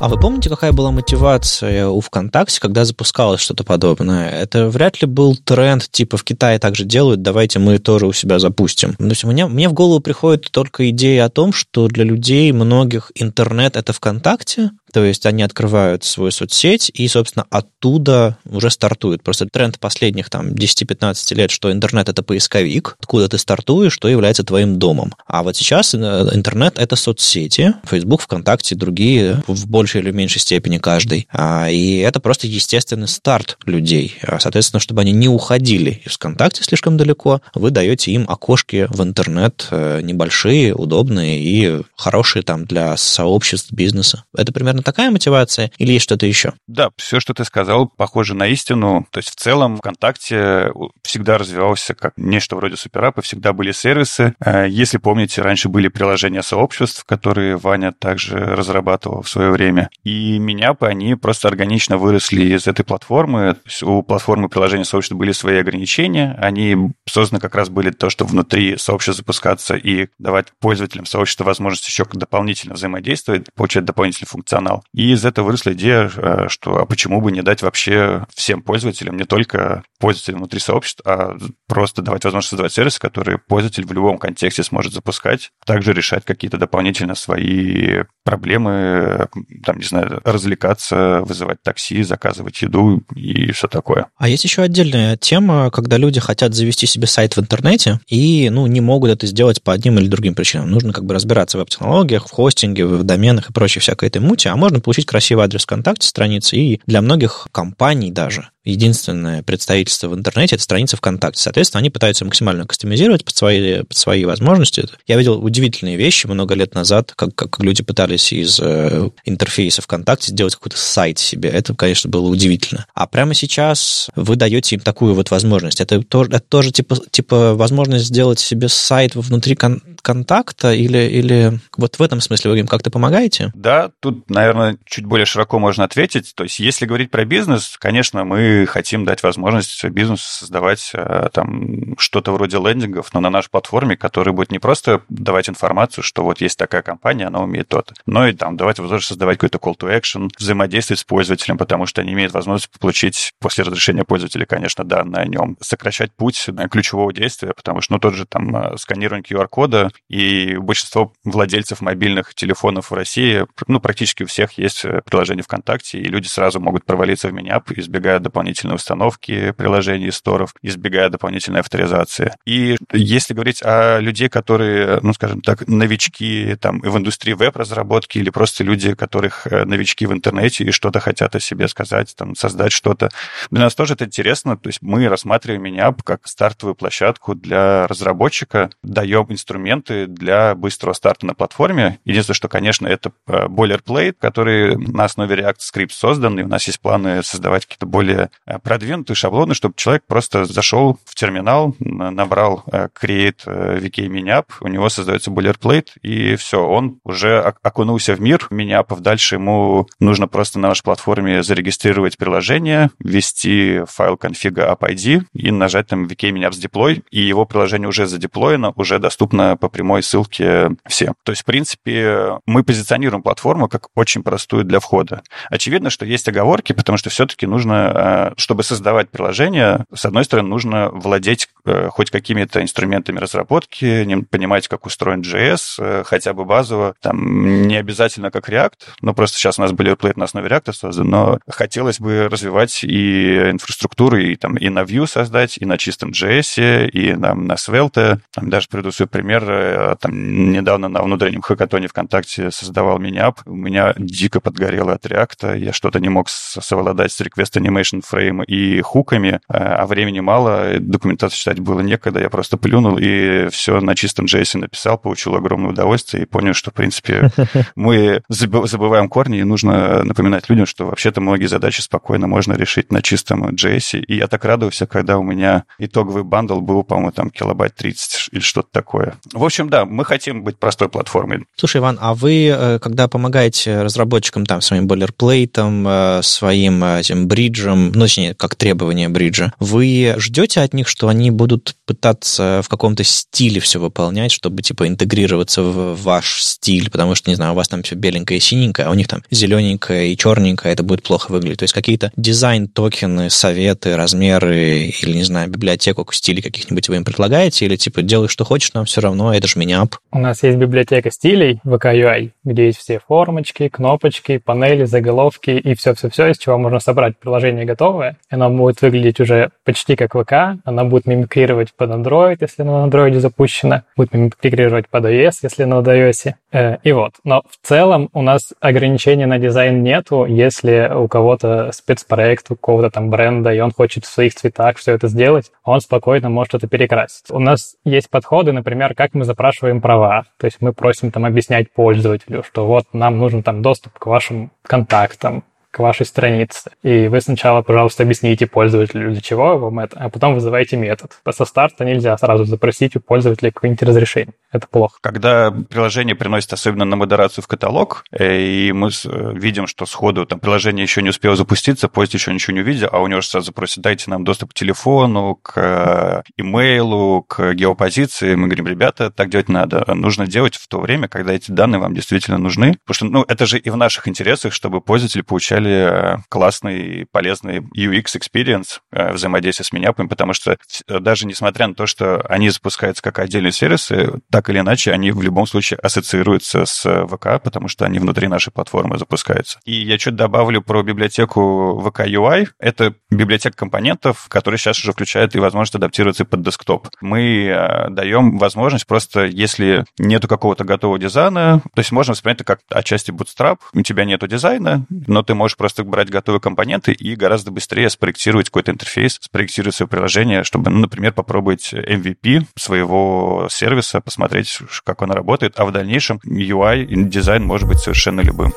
А вы помните, какая была мотивация у ВКонтакте, когда запускалось что-то подобное? Это вряд ли был тренд, типа в Китае также делают, давайте мы тоже у себя запустим. То есть мне, мне в голову приходит только идея о том, что для людей многих интернет — это ВКонтакте, то есть они открывают свою соцсеть и, собственно, оттуда уже стартуют. Просто тренд последних там 10-15 лет, что интернет — это поисковик, откуда ты стартуешь, что является твоим домом. А вот сейчас э, интернет — это соцсети, Facebook, ВКонтакте, другие в большей или меньшей степени каждый. А, и это просто естественный старт людей. А, соответственно, чтобы они не уходили из ВКонтакте слишком далеко, вы даете им окошки в интернет э, небольшие, удобные и хорошие там для сообществ бизнеса. Это примерно примерно такая мотивация или есть что-то еще? Да, все, что ты сказал, похоже на истину. То есть в целом ВКонтакте всегда развивался как нечто вроде суперапа, всегда были сервисы. Э, если помните, раньше были приложения сообществ, которые Ваня также разрабатывал в свое время. И меня бы они просто органично выросли из этой платформы. У платформы приложения сообщества были свои ограничения. Они созданы как раз были то, что внутри сообщества запускаться и давать пользователям сообщества возможность еще дополнительно взаимодействовать, получать дополнительный функционал. И из этого выросла идея, э, что а почему бы не дать вообще всем пользователям, не только пользователям внутри сообщества, а просто давать возможность создавать сервисы, которые пользователь в любом контексте сможет запускать, также решать какие-то дополнительно свои проблемы, там, не знаю, развлекаться, вызывать такси, заказывать еду и все такое. А есть еще отдельная тема, когда люди хотят завести себе сайт в интернете и, ну, не могут это сделать по одним или другим причинам. Нужно как бы разбираться в веб-технологиях, в хостинге, в доменах и прочей всякой этой мути, а можно получить красивый адрес ВКонтакте страницы и для многих компаний даже единственное представительство в интернете — это страница ВКонтакте. Соответственно, они пытаются максимально кастомизировать под свои, под свои возможности. Я видел удивительные вещи много лет назад, как, как люди пытались из э, интерфейса ВКонтакте сделать какой-то сайт себе. Это, конечно, было удивительно. А прямо сейчас вы даете им такую вот возможность. Это тоже, это тоже типа, типа возможность сделать себе сайт внутри кон- контакта или, или вот в этом смысле вы им как-то помогаете? Да, тут, наверное, чуть более широко можно ответить. То есть, если говорить про бизнес, конечно, мы хотим дать возможность бизнесу создавать э, там что-то вроде лендингов, но на нашей платформе, который будет не просто давать информацию, что вот есть такая компания, она умеет то-то, но и там давать возможность создавать какой-то call to action, взаимодействовать с пользователем, потому что они имеют возможность получить после разрешения пользователя, конечно, данные о нем, сокращать путь ключевого действия, потому что, ну, тот же там э, сканирование QR-кода, и большинство владельцев мобильных телефонов в России, ну, практически у всех есть э, приложение ВКонтакте, и люди сразу могут провалиться в Миниап, избегая дополнительной установки приложений сторов, избегая дополнительной авторизации. И если говорить о людей, которые, ну, скажем так, новички там в индустрии веб-разработки или просто люди, которых э, новички в интернете и что-то хотят о себе сказать, там, создать что-то, для нас тоже это интересно. То есть мы рассматриваем Миниап как стартовую площадку для разработчика, даем инструмент инструменты для быстрого старта на платформе. Единственное, что, конечно, это э, boilerplate, который на основе React Script создан, и у нас есть планы создавать какие-то более э, продвинутые шаблоны, чтобы человек просто зашел в терминал, набрал э, create VK Miniapp, у него создается boilerplate, и все, он уже окунулся в мир миниапов. Дальше ему нужно просто на нашей платформе зарегистрировать приложение, ввести файл конфига app и нажать там VK Miniapps Deploy, и его приложение уже задеплоено, уже доступно по прямой ссылке всем. То есть, в принципе, мы позиционируем платформу как очень простую для входа. Очевидно, что есть оговорки, потому что все-таки нужно, чтобы создавать приложение, с одной стороны, нужно владеть э, хоть какими-то инструментами разработки, понимать, как устроен JS, э, хотя бы базово. Там не обязательно как React, но просто сейчас у нас boilerplate на основе React создан, но хотелось бы развивать и инфраструктуру, и, там, и на Vue создать, и на чистом JS, и на, на Svelte. Там даже приду свой пример, Э, там, недавно на внутреннем хакатоне ВКонтакте создавал миниап. У меня дико подгорело от реакта. Я что-то не мог совладать с Request Animation Frame и хуками, э, а времени мало, документацию читать было некогда. Я просто плюнул и все на чистом JS написал, получил огромное удовольствие и понял, что, в принципе, мы забываем корни, и нужно напоминать людям, что вообще-то многие задачи спокойно можно решить на чистом JS. И я так радовался, когда у меня итоговый bundle был, по-моему, там килобайт 30 или что-то такое. В общем, да, мы хотим быть простой платформой. Слушай, Иван, а вы, э, когда помогаете разработчикам там своим бойлерплейтом, э, своим э, этим бриджем, ну, точнее, как требование бриджа, вы ждете от них, что они будут пытаться в каком-то стиле все выполнять, чтобы, типа, интегрироваться в ваш стиль, потому что, не знаю, у вас там все беленькое и синенькое, а у них там зелененькое и черненькое, это будет плохо выглядеть. То есть какие-то дизайн-токены, советы, размеры или, не знаю, библиотеку стилей каких-нибудь вы им предлагаете, или, типа, делай, что хочешь, нам все равно, это же Миниап. У нас есть библиотека стилей VK UI, где есть все формочки, кнопочки, панели, заголовки и все-все-все, из чего можно собрать приложение готово готовое, оно будет выглядеть уже почти как ВК, оно будет мимикрировать под Android, если на Android запущено, будет мимикрировать под iOS, если на iOS. Э, и вот. Но в целом у нас ограничения на дизайн нету, если у кого-то спецпроект, у кого-то там бренда, и он хочет в своих цветах все это сделать, он спокойно может это перекрасить. У нас есть подходы, например, как мы запрашиваем права. То есть мы просим там объяснять пользователю, что вот нам нужен там доступ к вашим контактам, к вашей странице. И вы сначала, пожалуйста, объясните пользователю, для чего вам это, а потом вызывайте метод. Со старта нельзя сразу запросить у пользователя какое-нибудь разрешение. Это плохо. Когда приложение приносит особенно на модерацию в каталог, э, и мы э, видим, что сходу там приложение еще не успело запуститься, поезд еще ничего не увидел, а у него сразу просят, дайте нам доступ к телефону, к э, имейлу, к геопозиции. Мы говорим, ребята, так делать надо. Нужно делать в то время, когда эти данные вам действительно нужны. Потому что ну, это же и в наших интересах, чтобы пользователи получали получали э, классный, полезный UX experience э, взаимодействия с Миняпами, потому что даже несмотря на то, что они запускаются как отдельные сервисы, так или иначе они в любом случае ассоциируются с ВК, потому что они внутри нашей платформы запускаются. И я чуть добавлю про библиотеку VK UI. Это библиотека компонентов, которая сейчас уже включает и возможность адаптироваться под десктоп. Мы э, даем возможность просто, если нету какого-то готового дизайна, то есть можно воспринять это как отчасти bootstrap, у тебя нету дизайна, но ты можешь можешь просто брать готовые компоненты и гораздо быстрее спроектировать какой-то интерфейс, спроектировать свое приложение, чтобы, ну, например, попробовать MVP своего сервиса, посмотреть, как он работает, а в дальнейшем UI и дизайн может быть совершенно любым.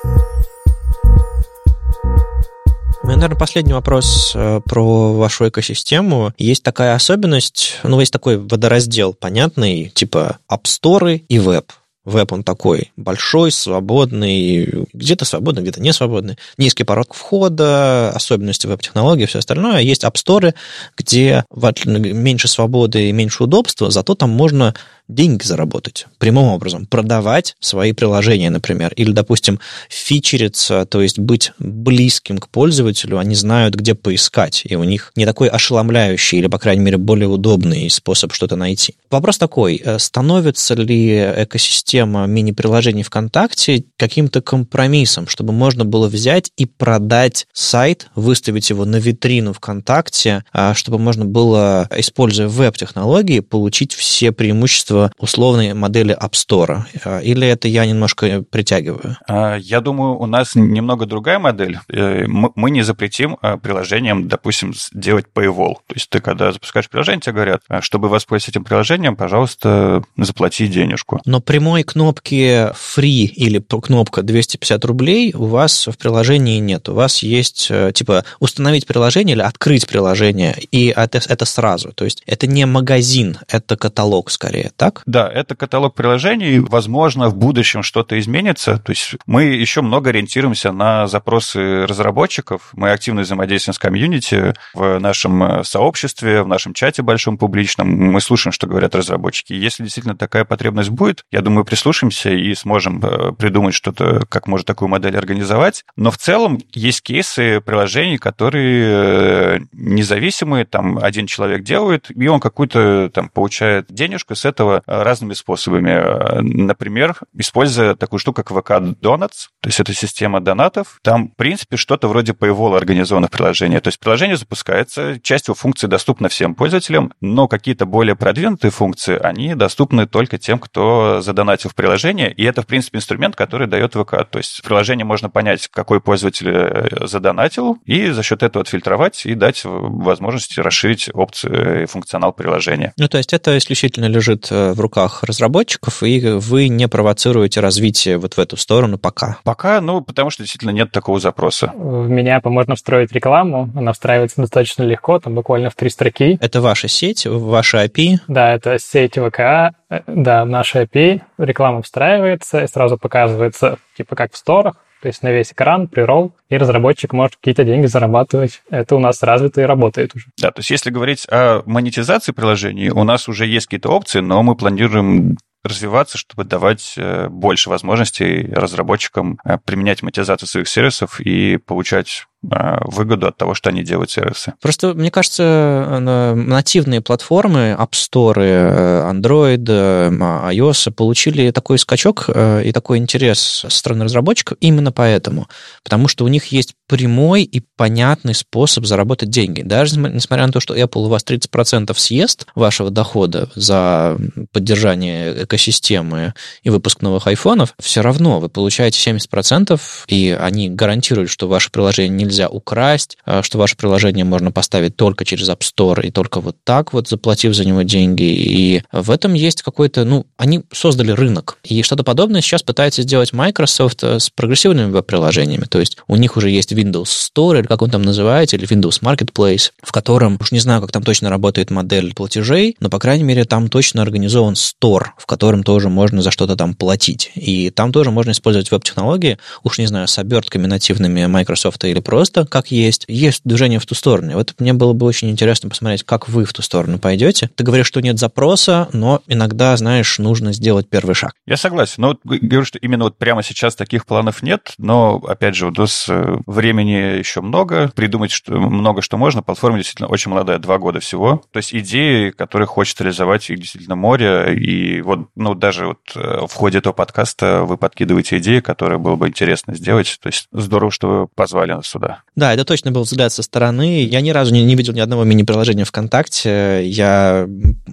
У меня, наверное, последний вопрос э, про вашу экосистему. Есть такая особенность, ну, есть такой водораздел понятный, типа App Store и веб. Веб, он такой большой, свободный, где-то свободный, где-то не свободный. Низкий порог входа, особенности веб-технологий, все остальное. Есть апсторы, где меньше свободы и меньше удобства, зато там можно деньги заработать. Прямым образом, продавать свои приложения, например, или, допустим, фичериться, то есть быть близким к пользователю, они знают, где поискать, и у них не такой ошеломляющий или, по крайней мере, более удобный способ что-то найти. Вопрос такой, э, становится ли экосистема мини-приложений ВКонтакте каким-то компромиссом, чтобы можно было взять и продать сайт, выставить его на витрину ВКонтакте, а, чтобы можно было, используя веб-технологии, получить все преимущества преимущество условной модели App Store? А, или это я немножко притягиваю? А, я думаю, у нас немного другая модель. Э, мы не запретим а, приложениям, допустим, делать paywall. То есть ты, когда запускаешь приложение, тебе говорят, чтобы воспользоваться этим приложением, пожалуйста, заплати денежку. Но прямой кнопки free или кнопка 250 рублей у вас в приложении нет. У вас есть, э, типа, установить приложение или открыть приложение, и это, это сразу. То есть это не магазин, это каталог скорее, так? Да, это каталог приложений. Возможно, в будущем что-то изменится. То есть мы еще много ориентируемся на запросы разработчиков. Мы активно взаимодействуем с комьюнити в нашем э, сообществе, в нашем чате большом публичном. Мы слушаем, что говорят разработчики. Если действительно такая потребность будет, я думаю, прислушаемся и сможем э, придумать что-то, как может такую модель организовать. Но в целом есть кейсы приложений, которые э, независимые, там один человек делает, и он какую-то там получает денежку с этого Э, разными способами. Э, например, используя такую штуку, как VK Donuts, то есть это система донатов. Там, в принципе, что-то вроде Paywall организовано в приложении. То есть приложение запускается, часть его функций доступна всем пользователям, но какие-то более продвинутые функции, они доступны только тем, кто задонатил в приложение, и это, в принципе, инструмент, который дает ВК. То есть в приложении можно понять, какой пользователь э, задонатил, и за счет этого отфильтровать и дать возможность расширить опции и функционал приложения. Ну, то есть это исключительно лежит в руках разработчиков, и вы не провоцируете развитие вот в эту сторону пока? Пока, ну, потому что действительно нет такого запроса. В меня можно встроить рекламу, она встраивается достаточно легко, там буквально в три строки. Это ваша сеть, ваша API? Да, это сеть ВК, да, наша API, реклама встраивается и сразу показывается, типа как в сторах, то есть на весь экран, прирол, и разработчик может какие-то деньги зарабатывать. Это у нас развито и работает уже. Да, то есть если говорить о монетизации приложений, у нас уже есть какие-то опции, но мы планируем развиваться, чтобы давать э, больше возможностей разработчикам э, применять монетизацию своих сервисов и получать выгоду от того, что они делают сервисы. Просто, мне кажется, нативные платформы, App Store, э, Android, э, iOS получили такой скачок э, и такой интерес со стороны разработчиков именно поэтому. Потому что у них есть прямой и понятный способ заработать деньги. Даже несмотря на то, что Apple у вас 30% съест вашего дохода за поддержание экосистемы и выпуск новых айфонов, все равно вы получаете 70%, и они гарантируют, что ваше приложение нельзя украсть, что ваше приложение можно поставить только через App Store и только вот так вот, заплатив за него деньги. И в этом есть какой-то, ну, они создали рынок. И что-то подобное сейчас пытается сделать Microsoft с прогрессивными веб-приложениями. То есть у них уже есть Windows Store, или как он там называется, или Windows Marketplace, в котором, уж не знаю, как там точно работает модель платежей, но, по крайней мере, там точно организован Store, в котором тоже можно за что-то там платить. И там тоже можно использовать веб-технологии, уж не знаю, с обертками нативными Microsoft или просто как есть. Есть движение в ту сторону. Вот мне было бы очень интересно посмотреть, как вы в ту сторону пойдете. Ты говоришь, что нет запроса, но иногда, знаешь, нужно сделать первый шаг. Я согласен. Но вот говорю, что именно вот прямо сейчас таких планов нет, но, опять же, у нас э, времени еще много, придумать что, много что можно. Платформа действительно очень молодая, два года всего. То есть идеи, которые хочет реализовать, их действительно море. И вот, ну, даже вот э, в ходе этого подкаста вы подкидываете идеи, которые было бы интересно сделать. То есть здорово, что вы позвали нас сюда. Да, это точно был взгляд со стороны. Я ни разу не, не видел ни одного мини-приложения ВКонтакте. Я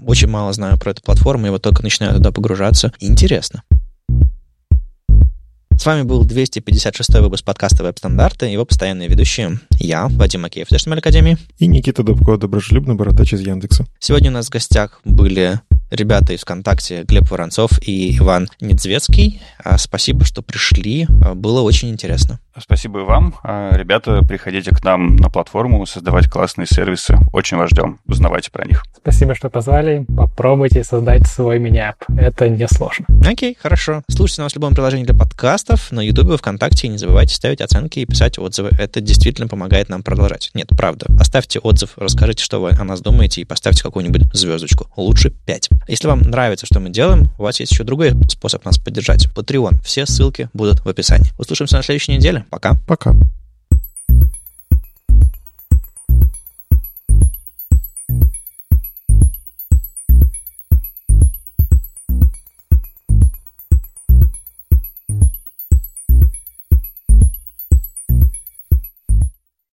очень мало знаю про эту платформу, и вот только начинаю туда погружаться. Интересно. С вами был 256 выпуск подкаста «Веб-стандарты», его постоянные ведущие. Я, Вадим Макеев из HTML Академии. И Никита Дубко, доброжелюбный бородач из Яндекса. Сегодня у нас в гостях были ребята из ВКонтакте, Глеб Воронцов и Иван Недзвецкий. А, спасибо, что пришли. А, было очень интересно. Спасибо и вам. А, ребята, приходите к нам на платформу, создавать классные сервисы. Очень вас ждем. Узнавайте про них. Спасибо, что позвали. Попробуйте создать свой мини-ап. Это несложно. Окей, хорошо. Слушайте нас в любом приложении для подкастов, на YouTube, ВКонтакте. И не забывайте ставить оценки и писать отзывы. Это действительно помогает нам продолжать. Нет, правда. Оставьте отзыв, расскажите, что вы о нас думаете, и поставьте какую-нибудь звездочку. Лучше 5. Если вам нравится, что мы делаем, у вас есть еще другой способ нас поддержать. Patreon. Все ссылки будут в описании. Услышимся на следующей неделе. Пока. Пока.